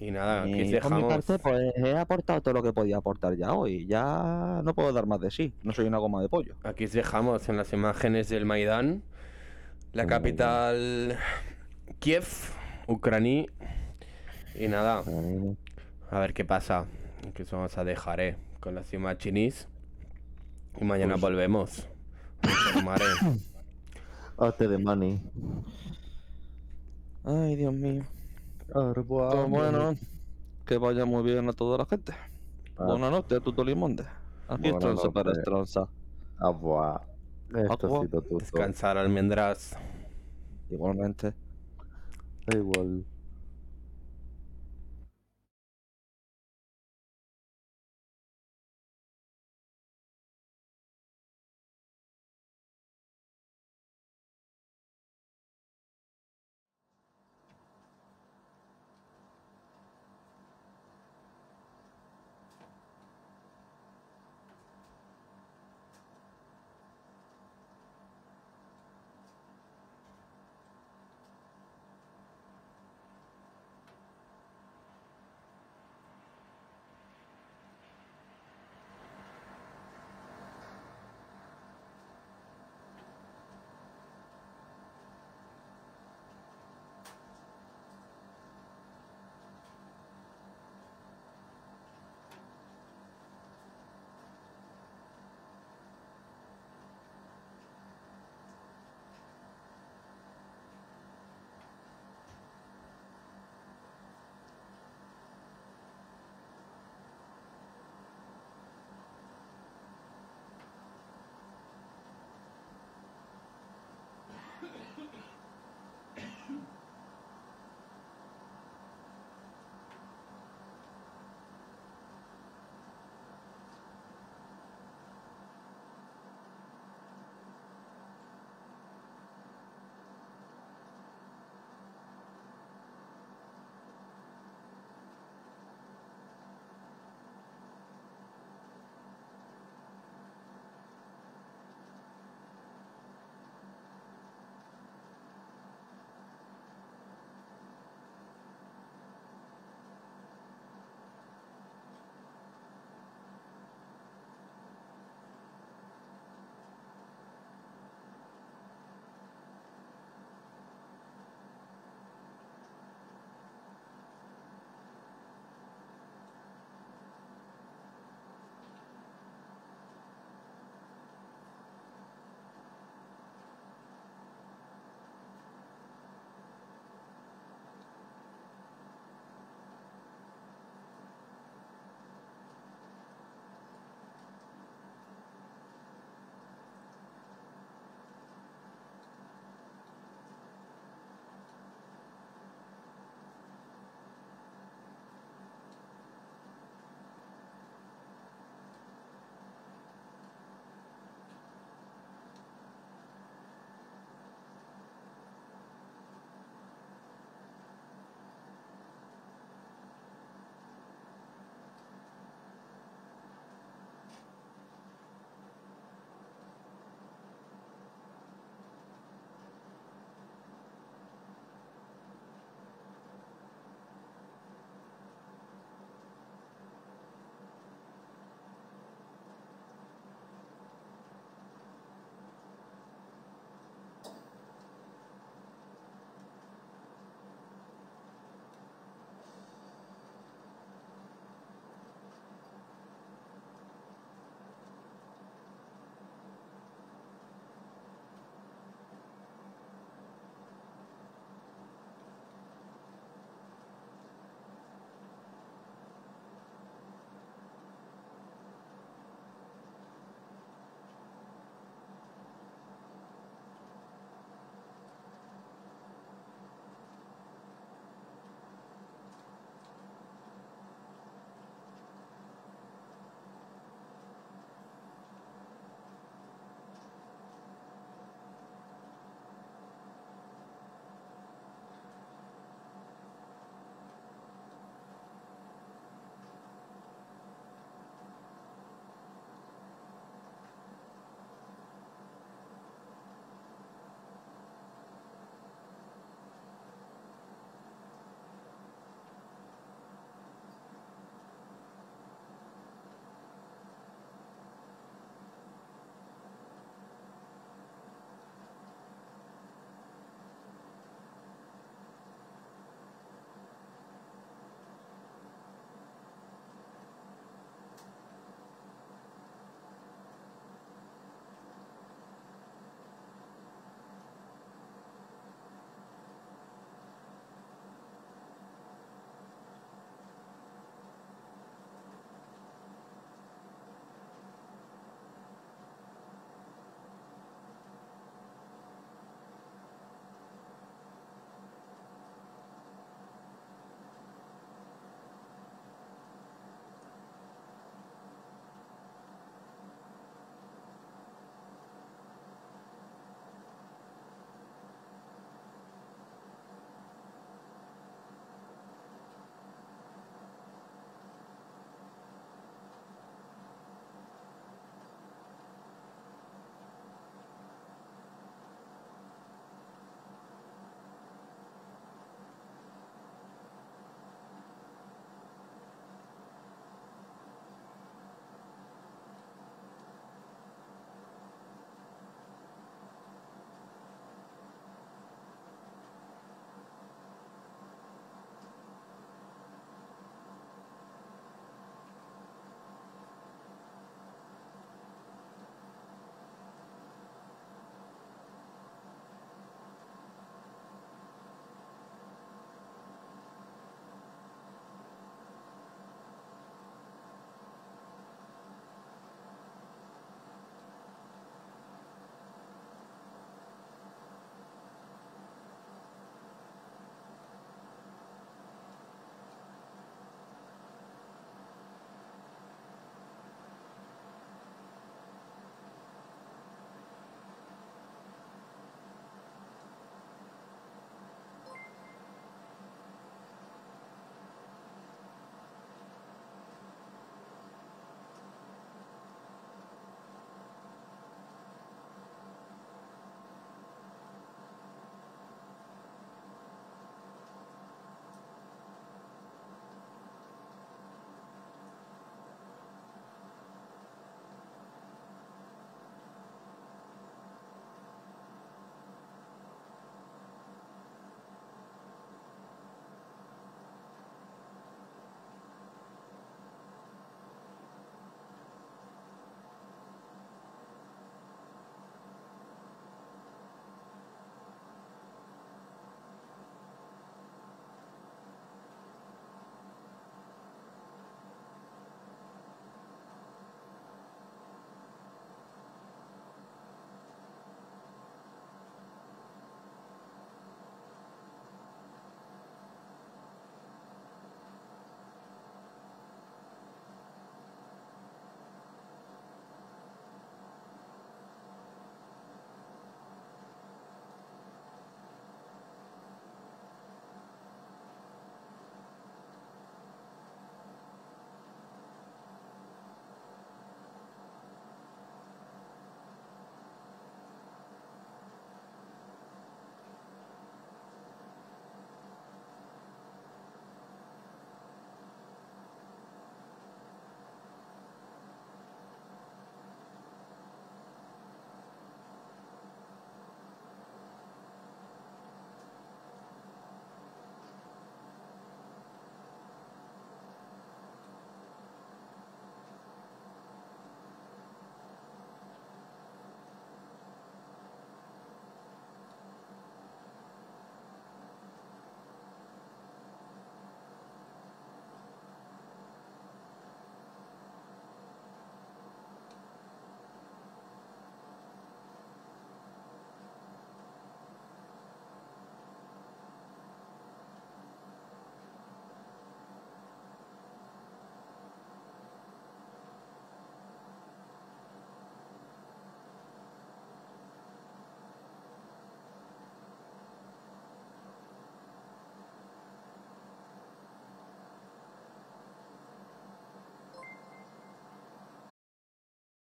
Speaker 3: Y nada, aquí os
Speaker 1: y por mi
Speaker 3: dejamos.
Speaker 1: parte, pues he aportado todo lo que podía aportar ya hoy. Ya no puedo dar más de sí. No soy una goma de pollo.
Speaker 3: Aquí os dejamos en las imágenes del Maidán, la capital Kiev, Ucrania. Y nada, a ver qué pasa. Que os vamos a dejar eh, con las imágenes. Y mañana
Speaker 1: Pues-
Speaker 3: volvemos. a informar, eh.
Speaker 2: Hazte de money.
Speaker 1: Ay, Dios mío. Pues
Speaker 2: Pues
Speaker 1: bueno, que vaya muy bien a toda la gente.
Speaker 2: Ah.
Speaker 1: Buenas noches a Tuto Limonde. Aquí Stronza para. Stronza.
Speaker 2: Agua. Esto
Speaker 1: Agua.
Speaker 3: Descansar almendras.
Speaker 1: Igualmente.
Speaker 2: Igual.